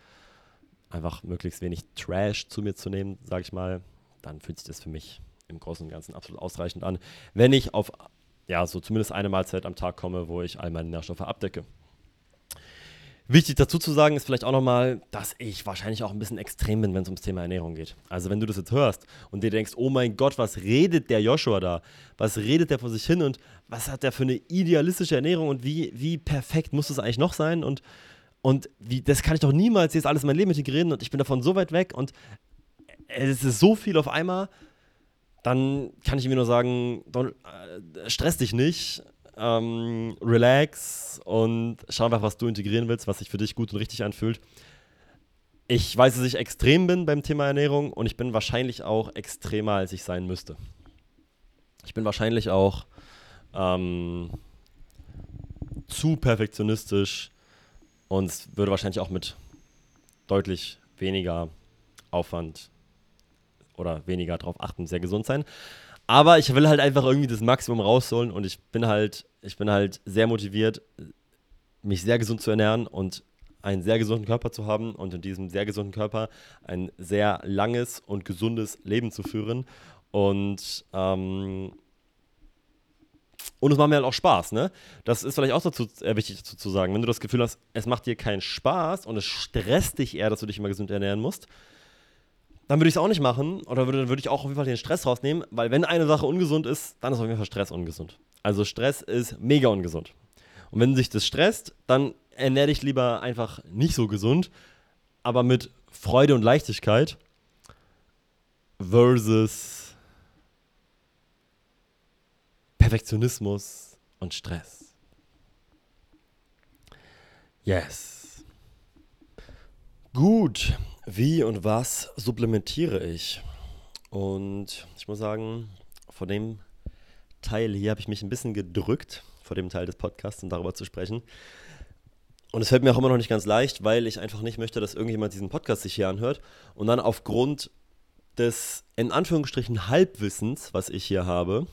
einfach möglichst wenig Trash zu mir zu nehmen, sage ich mal, dann fühlt sich das für mich im Großen und Ganzen absolut ausreichend an, wenn ich auf ja, so zumindest eine Mahlzeit am Tag komme, wo ich all meine Nährstoffe abdecke. Wichtig dazu zu sagen ist vielleicht auch nochmal, dass ich wahrscheinlich auch ein bisschen extrem bin, wenn es ums Thema Ernährung geht. Also wenn du das jetzt hörst und dir denkst, oh mein Gott, was redet der Joshua da? Was redet der vor sich hin und was hat der für eine idealistische Ernährung und wie, wie perfekt muss das eigentlich noch sein? Und, und wie, das kann ich doch niemals jetzt alles in mein Leben integrieren und ich bin davon so weit weg und es ist so viel auf einmal, dann kann ich mir nur sagen, äh, stress dich nicht, ähm, relax und schau einfach, was du integrieren willst, was sich für dich gut und richtig anfühlt. ich weiß, dass ich extrem bin beim Thema Ernährung und ich bin wahrscheinlich auch extremer, als ich sein müsste. Ich bin wahrscheinlich auch ähm, zu perfektionistisch und würde wahrscheinlich auch mit deutlich weniger Aufwand oder weniger darauf achten, sehr gesund sein. Aber ich will halt einfach irgendwie das Maximum rausholen und ich bin halt, ich bin halt sehr motiviert, mich sehr gesund zu ernähren und einen sehr gesunden Körper zu haben und in diesem sehr gesunden Körper ein sehr langes und gesundes Leben zu führen. Und, ähm, und es macht mir halt auch Spaß, ne? Das ist vielleicht auch dazu, äh, wichtig dazu zu sagen. Wenn du das Gefühl hast, es macht dir keinen Spaß und es stresst dich eher, dass du dich immer gesund ernähren musst, dann würde ich es auch nicht machen oder würde, würde ich auch auf jeden Fall den Stress rausnehmen, weil wenn eine Sache ungesund ist, dann ist auf jeden Fall Stress ungesund. Also Stress ist mega ungesund. Und wenn sich das stresst, dann ernähr dich lieber einfach nicht so gesund, aber mit Freude und Leichtigkeit versus Perfektionismus und Stress. Yes. Gut, wie und was supplementiere ich? Und ich muss sagen, vor dem Teil hier habe ich mich ein bisschen gedrückt, vor dem Teil des Podcasts, um darüber zu sprechen. Und es fällt mir auch immer noch nicht ganz leicht, weil ich einfach nicht möchte, dass irgendjemand diesen Podcast sich hier anhört und dann aufgrund des in Anführungsstrichen Halbwissens, was ich hier habe,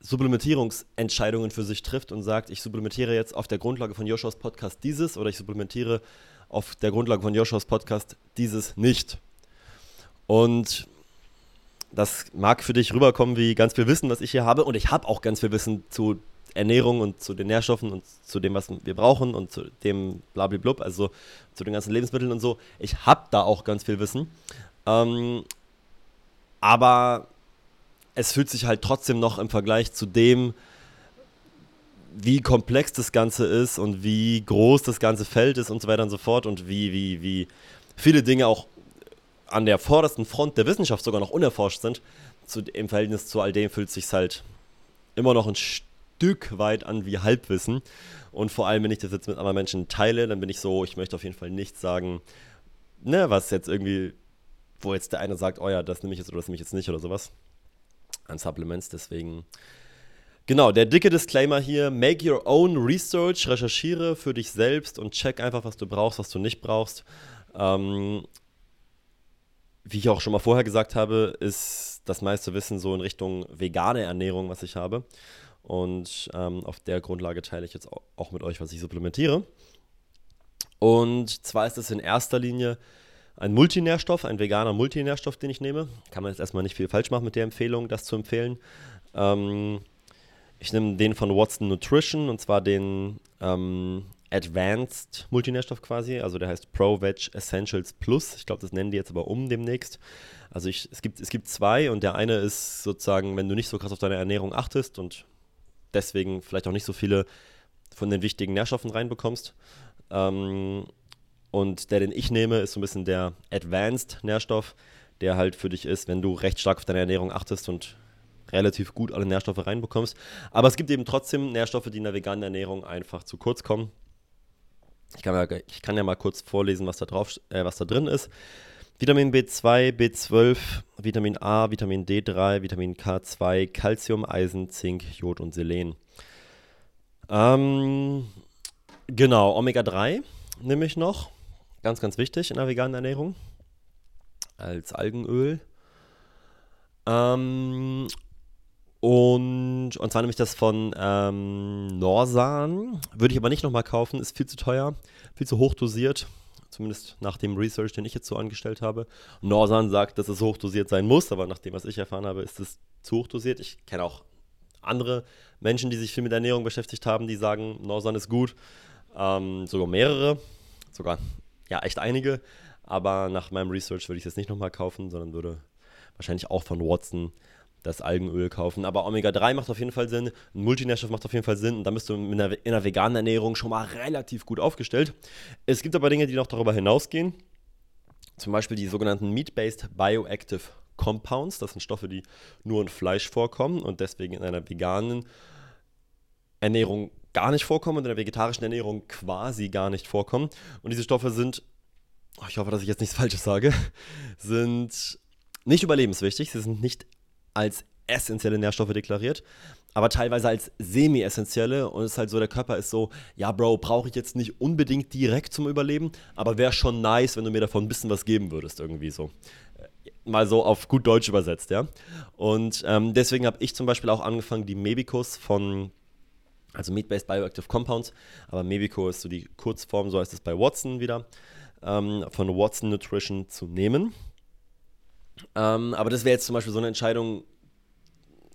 Supplementierungsentscheidungen für sich trifft und sagt, ich supplementiere jetzt auf der Grundlage von Joshuas Podcast dieses oder ich supplementiere auf der Grundlage von Joshuas Podcast dieses nicht. Und das mag für dich rüberkommen wie ganz viel Wissen, was ich hier habe. Und ich habe auch ganz viel Wissen zu Ernährung und zu den Nährstoffen und zu dem, was wir brauchen und zu dem blablablub, also zu den ganzen Lebensmitteln und so. Ich habe da auch ganz viel Wissen. Ähm, aber es fühlt sich halt trotzdem noch im Vergleich zu dem, wie komplex das Ganze ist und wie groß das ganze Feld ist und so weiter und so fort und wie, wie, wie viele Dinge auch an der vordersten Front der Wissenschaft sogar noch unerforscht sind, zu, im Verhältnis zu all dem fühlt sich halt immer noch ein Stück Stück weit an wie Halbwissen. Und vor allem, wenn ich das jetzt mit anderen Menschen teile, dann bin ich so, ich möchte auf jeden Fall nicht sagen, ne, was jetzt irgendwie, wo jetzt der eine sagt, oh ja, das nehme ich jetzt oder das nehme ich jetzt nicht oder sowas. An Supplements, deswegen. Genau, der dicke Disclaimer hier: Make your own research, recherchiere für dich selbst und check einfach, was du brauchst, was du nicht brauchst. Ähm, wie ich auch schon mal vorher gesagt habe, ist das meiste Wissen so in Richtung vegane Ernährung, was ich habe. Und ähm, auf der Grundlage teile ich jetzt auch mit euch, was ich supplementiere. Und zwar ist es in erster Linie ein Multinährstoff, ein veganer Multinährstoff, den ich nehme. Kann man jetzt erstmal nicht viel falsch machen mit der Empfehlung, das zu empfehlen. Ähm, ich nehme den von Watson Nutrition und zwar den ähm, Advanced Multinährstoff quasi. Also der heißt Pro Veg Essentials Plus. Ich glaube, das nennen die jetzt aber um demnächst. Also ich, es, gibt, es gibt zwei und der eine ist sozusagen, wenn du nicht so krass auf deine Ernährung achtest und deswegen vielleicht auch nicht so viele von den wichtigen Nährstoffen reinbekommst. Ähm, und der, den ich nehme, ist so ein bisschen der Advanced Nährstoff, der halt für dich ist, wenn du recht stark auf deine Ernährung achtest und relativ gut alle Nährstoffe reinbekommst. Aber es gibt eben trotzdem Nährstoffe, die in der veganen Ernährung einfach zu kurz kommen. Ich kann, ja, ich kann ja mal kurz vorlesen, was da, drauf, äh, was da drin ist. Vitamin B2, B12, Vitamin A, Vitamin D3, Vitamin K2, Calcium, Eisen, Zink, Jod und Selen. Ähm, genau, Omega-3 nehme ich noch. Ganz, ganz wichtig in der veganen Ernährung. Als Algenöl. Ähm, und, und zwar nehme ich das von ähm, Norsan. Würde ich aber nicht nochmal kaufen, ist viel zu teuer, viel zu hoch dosiert zumindest nach dem Research, den ich jetzt so angestellt habe. Norsan sagt, dass es hochdosiert sein muss, aber nach dem, was ich erfahren habe, ist es zu hochdosiert. Ich kenne auch andere Menschen, die sich viel mit Ernährung beschäftigt haben, die sagen, Norsan ist gut. Ähm, sogar mehrere, sogar ja echt einige. Aber nach meinem Research würde ich es jetzt nicht nochmal kaufen, sondern würde wahrscheinlich auch von Watson das Algenöl kaufen. Aber Omega-3 macht auf jeden Fall Sinn, ein Multinährstoff macht auf jeden Fall Sinn und da bist du in einer, in einer veganen Ernährung schon mal relativ gut aufgestellt. Es gibt aber Dinge, die noch darüber hinausgehen. Zum Beispiel die sogenannten Meat-Based Bioactive Compounds. Das sind Stoffe, die nur in Fleisch vorkommen und deswegen in einer veganen Ernährung gar nicht vorkommen und in der vegetarischen Ernährung quasi gar nicht vorkommen. Und diese Stoffe sind, oh, ich hoffe, dass ich jetzt nichts Falsches sage, sind nicht überlebenswichtig. Sie sind nicht als essentielle Nährstoffe deklariert, aber teilweise als semi-essentielle. Und es ist halt so, der Körper ist so, ja, Bro, brauche ich jetzt nicht unbedingt direkt zum Überleben, aber wäre schon nice, wenn du mir davon ein bisschen was geben würdest, irgendwie so. Äh, mal so auf gut Deutsch übersetzt, ja. Und ähm, deswegen habe ich zum Beispiel auch angefangen, die Mebicus von, also Meat-Based Bioactive Compounds, aber Mebico ist so die Kurzform, so heißt es bei Watson wieder, ähm, von Watson Nutrition zu nehmen. Ähm, aber das wäre jetzt zum Beispiel so eine Entscheidung,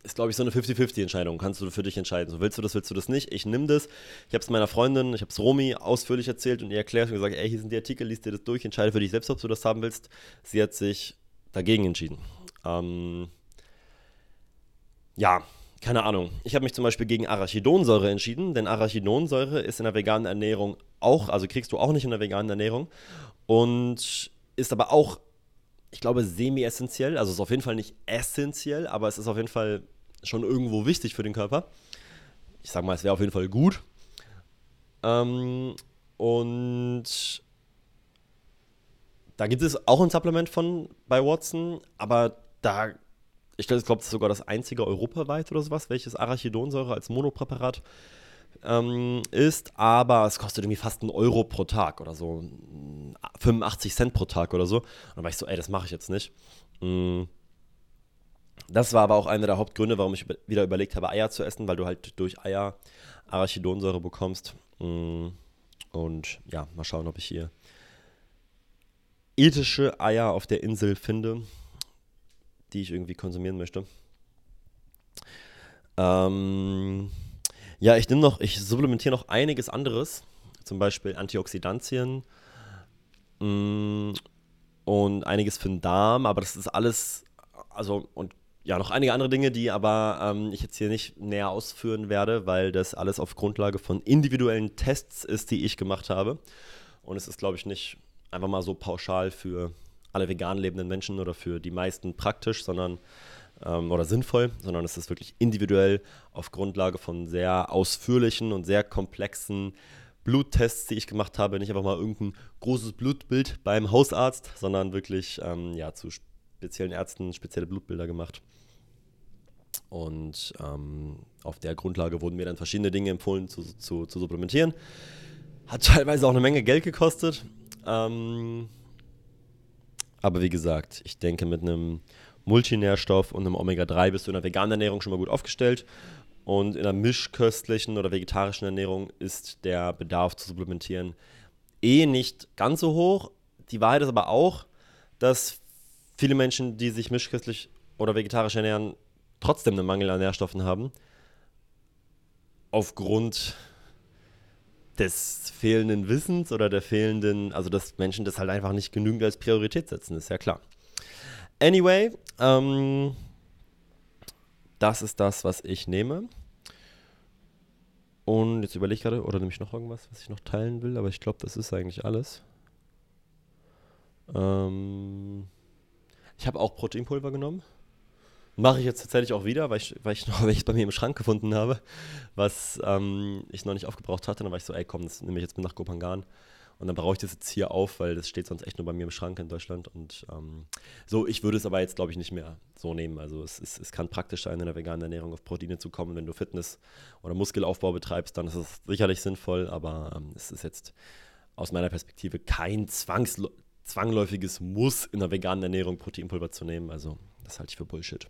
ist, glaube ich, so eine 50-50-Entscheidung. Kannst du für dich entscheiden. So willst du das, willst du das nicht? Ich nehme das. Ich habe es meiner Freundin, ich habe es Romi ausführlich erzählt und ihr erklärt und gesagt, ey, hier sind die Artikel, liest dir das durch, entscheide für dich selbst, ob du das haben willst. Sie hat sich dagegen entschieden. Ähm, ja, keine Ahnung. Ich habe mich zum Beispiel gegen Arachidonsäure entschieden, denn Arachidonsäure ist in der veganen Ernährung auch, also kriegst du auch nicht in der veganen Ernährung und ist aber auch ich glaube, semi-essentiell. Also es ist auf jeden Fall nicht essentiell, aber es ist auf jeden Fall schon irgendwo wichtig für den Körper. Ich sage mal, es wäre auf jeden Fall gut. Ähm, und da gibt es auch ein Supplement von bei Watson, aber da, ich glaube, das ist sogar das einzige europaweit oder sowas, welches Arachidonsäure als Monopräparat ähm, ist, aber es kostet irgendwie fast einen Euro pro Tag oder so. 85 Cent pro Tag oder so. Und dann war ich so, ey, das mache ich jetzt nicht. Mm. Das war aber auch einer der Hauptgründe, warum ich wieder überlegt habe, Eier zu essen, weil du halt durch Eier Arachidonsäure bekommst. Mm. Und ja, mal schauen, ob ich hier ethische Eier auf der Insel finde, die ich irgendwie konsumieren möchte. Ähm, ja, ich nehme noch, ich supplementiere noch einiges anderes, zum Beispiel Antioxidantien mh, mm, und einiges für den Darm, aber das ist alles, also und ja, noch einige andere Dinge, die aber ähm, ich jetzt hier nicht näher ausführen werde, weil das alles auf Grundlage von individuellen Tests ist, die ich gemacht habe. Und es ist, glaube ich, nicht einfach mal so pauschal für alle vegan lebenden Menschen oder für die meisten praktisch, sondern ähm, oder sinnvoll, sondern es ist wirklich individuell auf Grundlage von sehr ausführlichen und sehr komplexen Bluttests, die ich gemacht habe. Nicht einfach mal irgendein großes Blutbild beim Hausarzt, sondern wirklich ähm, ja, zu speziellen Ärzten spezielle Blutbilder gemacht. Und ähm, auf der Grundlage wurden mir dann verschiedene Dinge empfohlen zu, zu, zu supplementieren. Hat teilweise auch eine Menge Geld gekostet. Ähm, aber wie gesagt, ich denke, mit einem Multinährstoff und einem Omega-3 bist du in der veganen Ernährung schon mal gut aufgestellt. Und in der mischköstlichen oder vegetarischen Ernährung ist der Bedarf zu supplementieren eh nicht ganz so hoch. Die Wahrheit ist aber auch, dass viele Menschen, die sich mischköstlich oder vegetarisch ernähren, trotzdem einen Mangel an Nährstoffen haben. Aufgrund des fehlenden Wissens oder der fehlenden, also dass Menschen das halt einfach nicht genügend als Priorität setzen, ist ja klar. Anyway, ähm, das ist das, was ich nehme. Und jetzt überlege ich gerade, oder nehme ich noch irgendwas, was ich noch teilen will, aber ich glaube, das ist eigentlich alles. Ähm, ich habe auch Proteinpulver genommen. Mache ich jetzt tatsächlich auch wieder, weil ich, weil ich noch welches bei mir im Schrank gefunden habe, was ähm, ich noch nicht aufgebraucht hatte. Dann war ich so, ey komm, das nehme ich jetzt mit nach Kopangan. Und dann brauche ich das jetzt hier auf, weil das steht sonst echt nur bei mir im Schrank in Deutschland. Und ähm, so, ich würde es aber jetzt, glaube ich, nicht mehr so nehmen. Also es, ist, es kann praktisch sein, in der veganen Ernährung auf Proteine zu kommen. Wenn du Fitness oder Muskelaufbau betreibst, dann ist es sicherlich sinnvoll, aber ähm, es ist jetzt aus meiner Perspektive kein Zwangs zwangläufiges Muss in der veganen Ernährung Proteinpulver zu nehmen. Also das halte ich für Bullshit.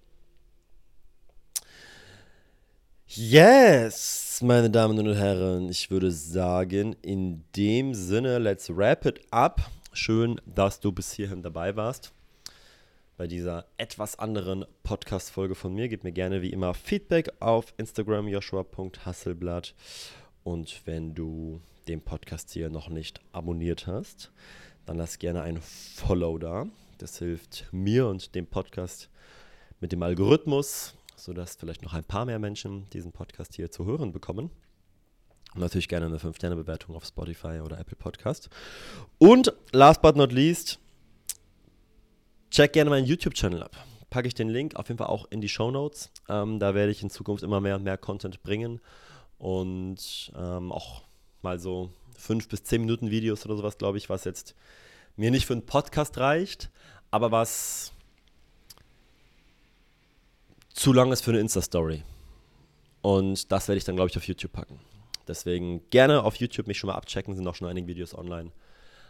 Yes, meine Damen und Herren, ich würde sagen, in dem Sinne, let's wrap it up. Schön, dass du bis hierhin dabei warst. Bei dieser etwas anderen Podcast-Folge von mir. Gib mir gerne wie immer Feedback auf Instagram joshua.hasselblatt. Und wenn du den Podcast hier noch nicht abonniert hast, dann lass gerne ein Follow da. Das hilft mir und dem Podcast mit dem Algorithmus sodass vielleicht noch ein paar mehr Menschen diesen Podcast hier zu hören bekommen. Und natürlich gerne eine 5-Sterne-Bewertung auf Spotify oder Apple Podcast. Und last but not least, check gerne meinen YouTube-Channel ab. Packe ich den Link auf jeden Fall auch in die Show Notes. Ähm, da werde ich in Zukunft immer mehr und mehr Content bringen. und ähm, auch mal so fünf bis zehn Minuten Videos oder sowas, glaube ich, was jetzt mir nicht für einen Podcast reicht, aber was zu lang ist für eine Insta-Story. Und das werde ich dann, glaube ich, auf YouTube packen. Deswegen gerne auf YouTube mich schon mal abchecken, sind auch schon einige Videos online.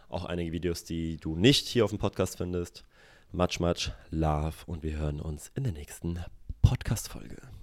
Auch einige Videos, die du nicht hier auf dem Podcast findest. Much, much love und wir hören uns in der nächsten Podcast-Folge.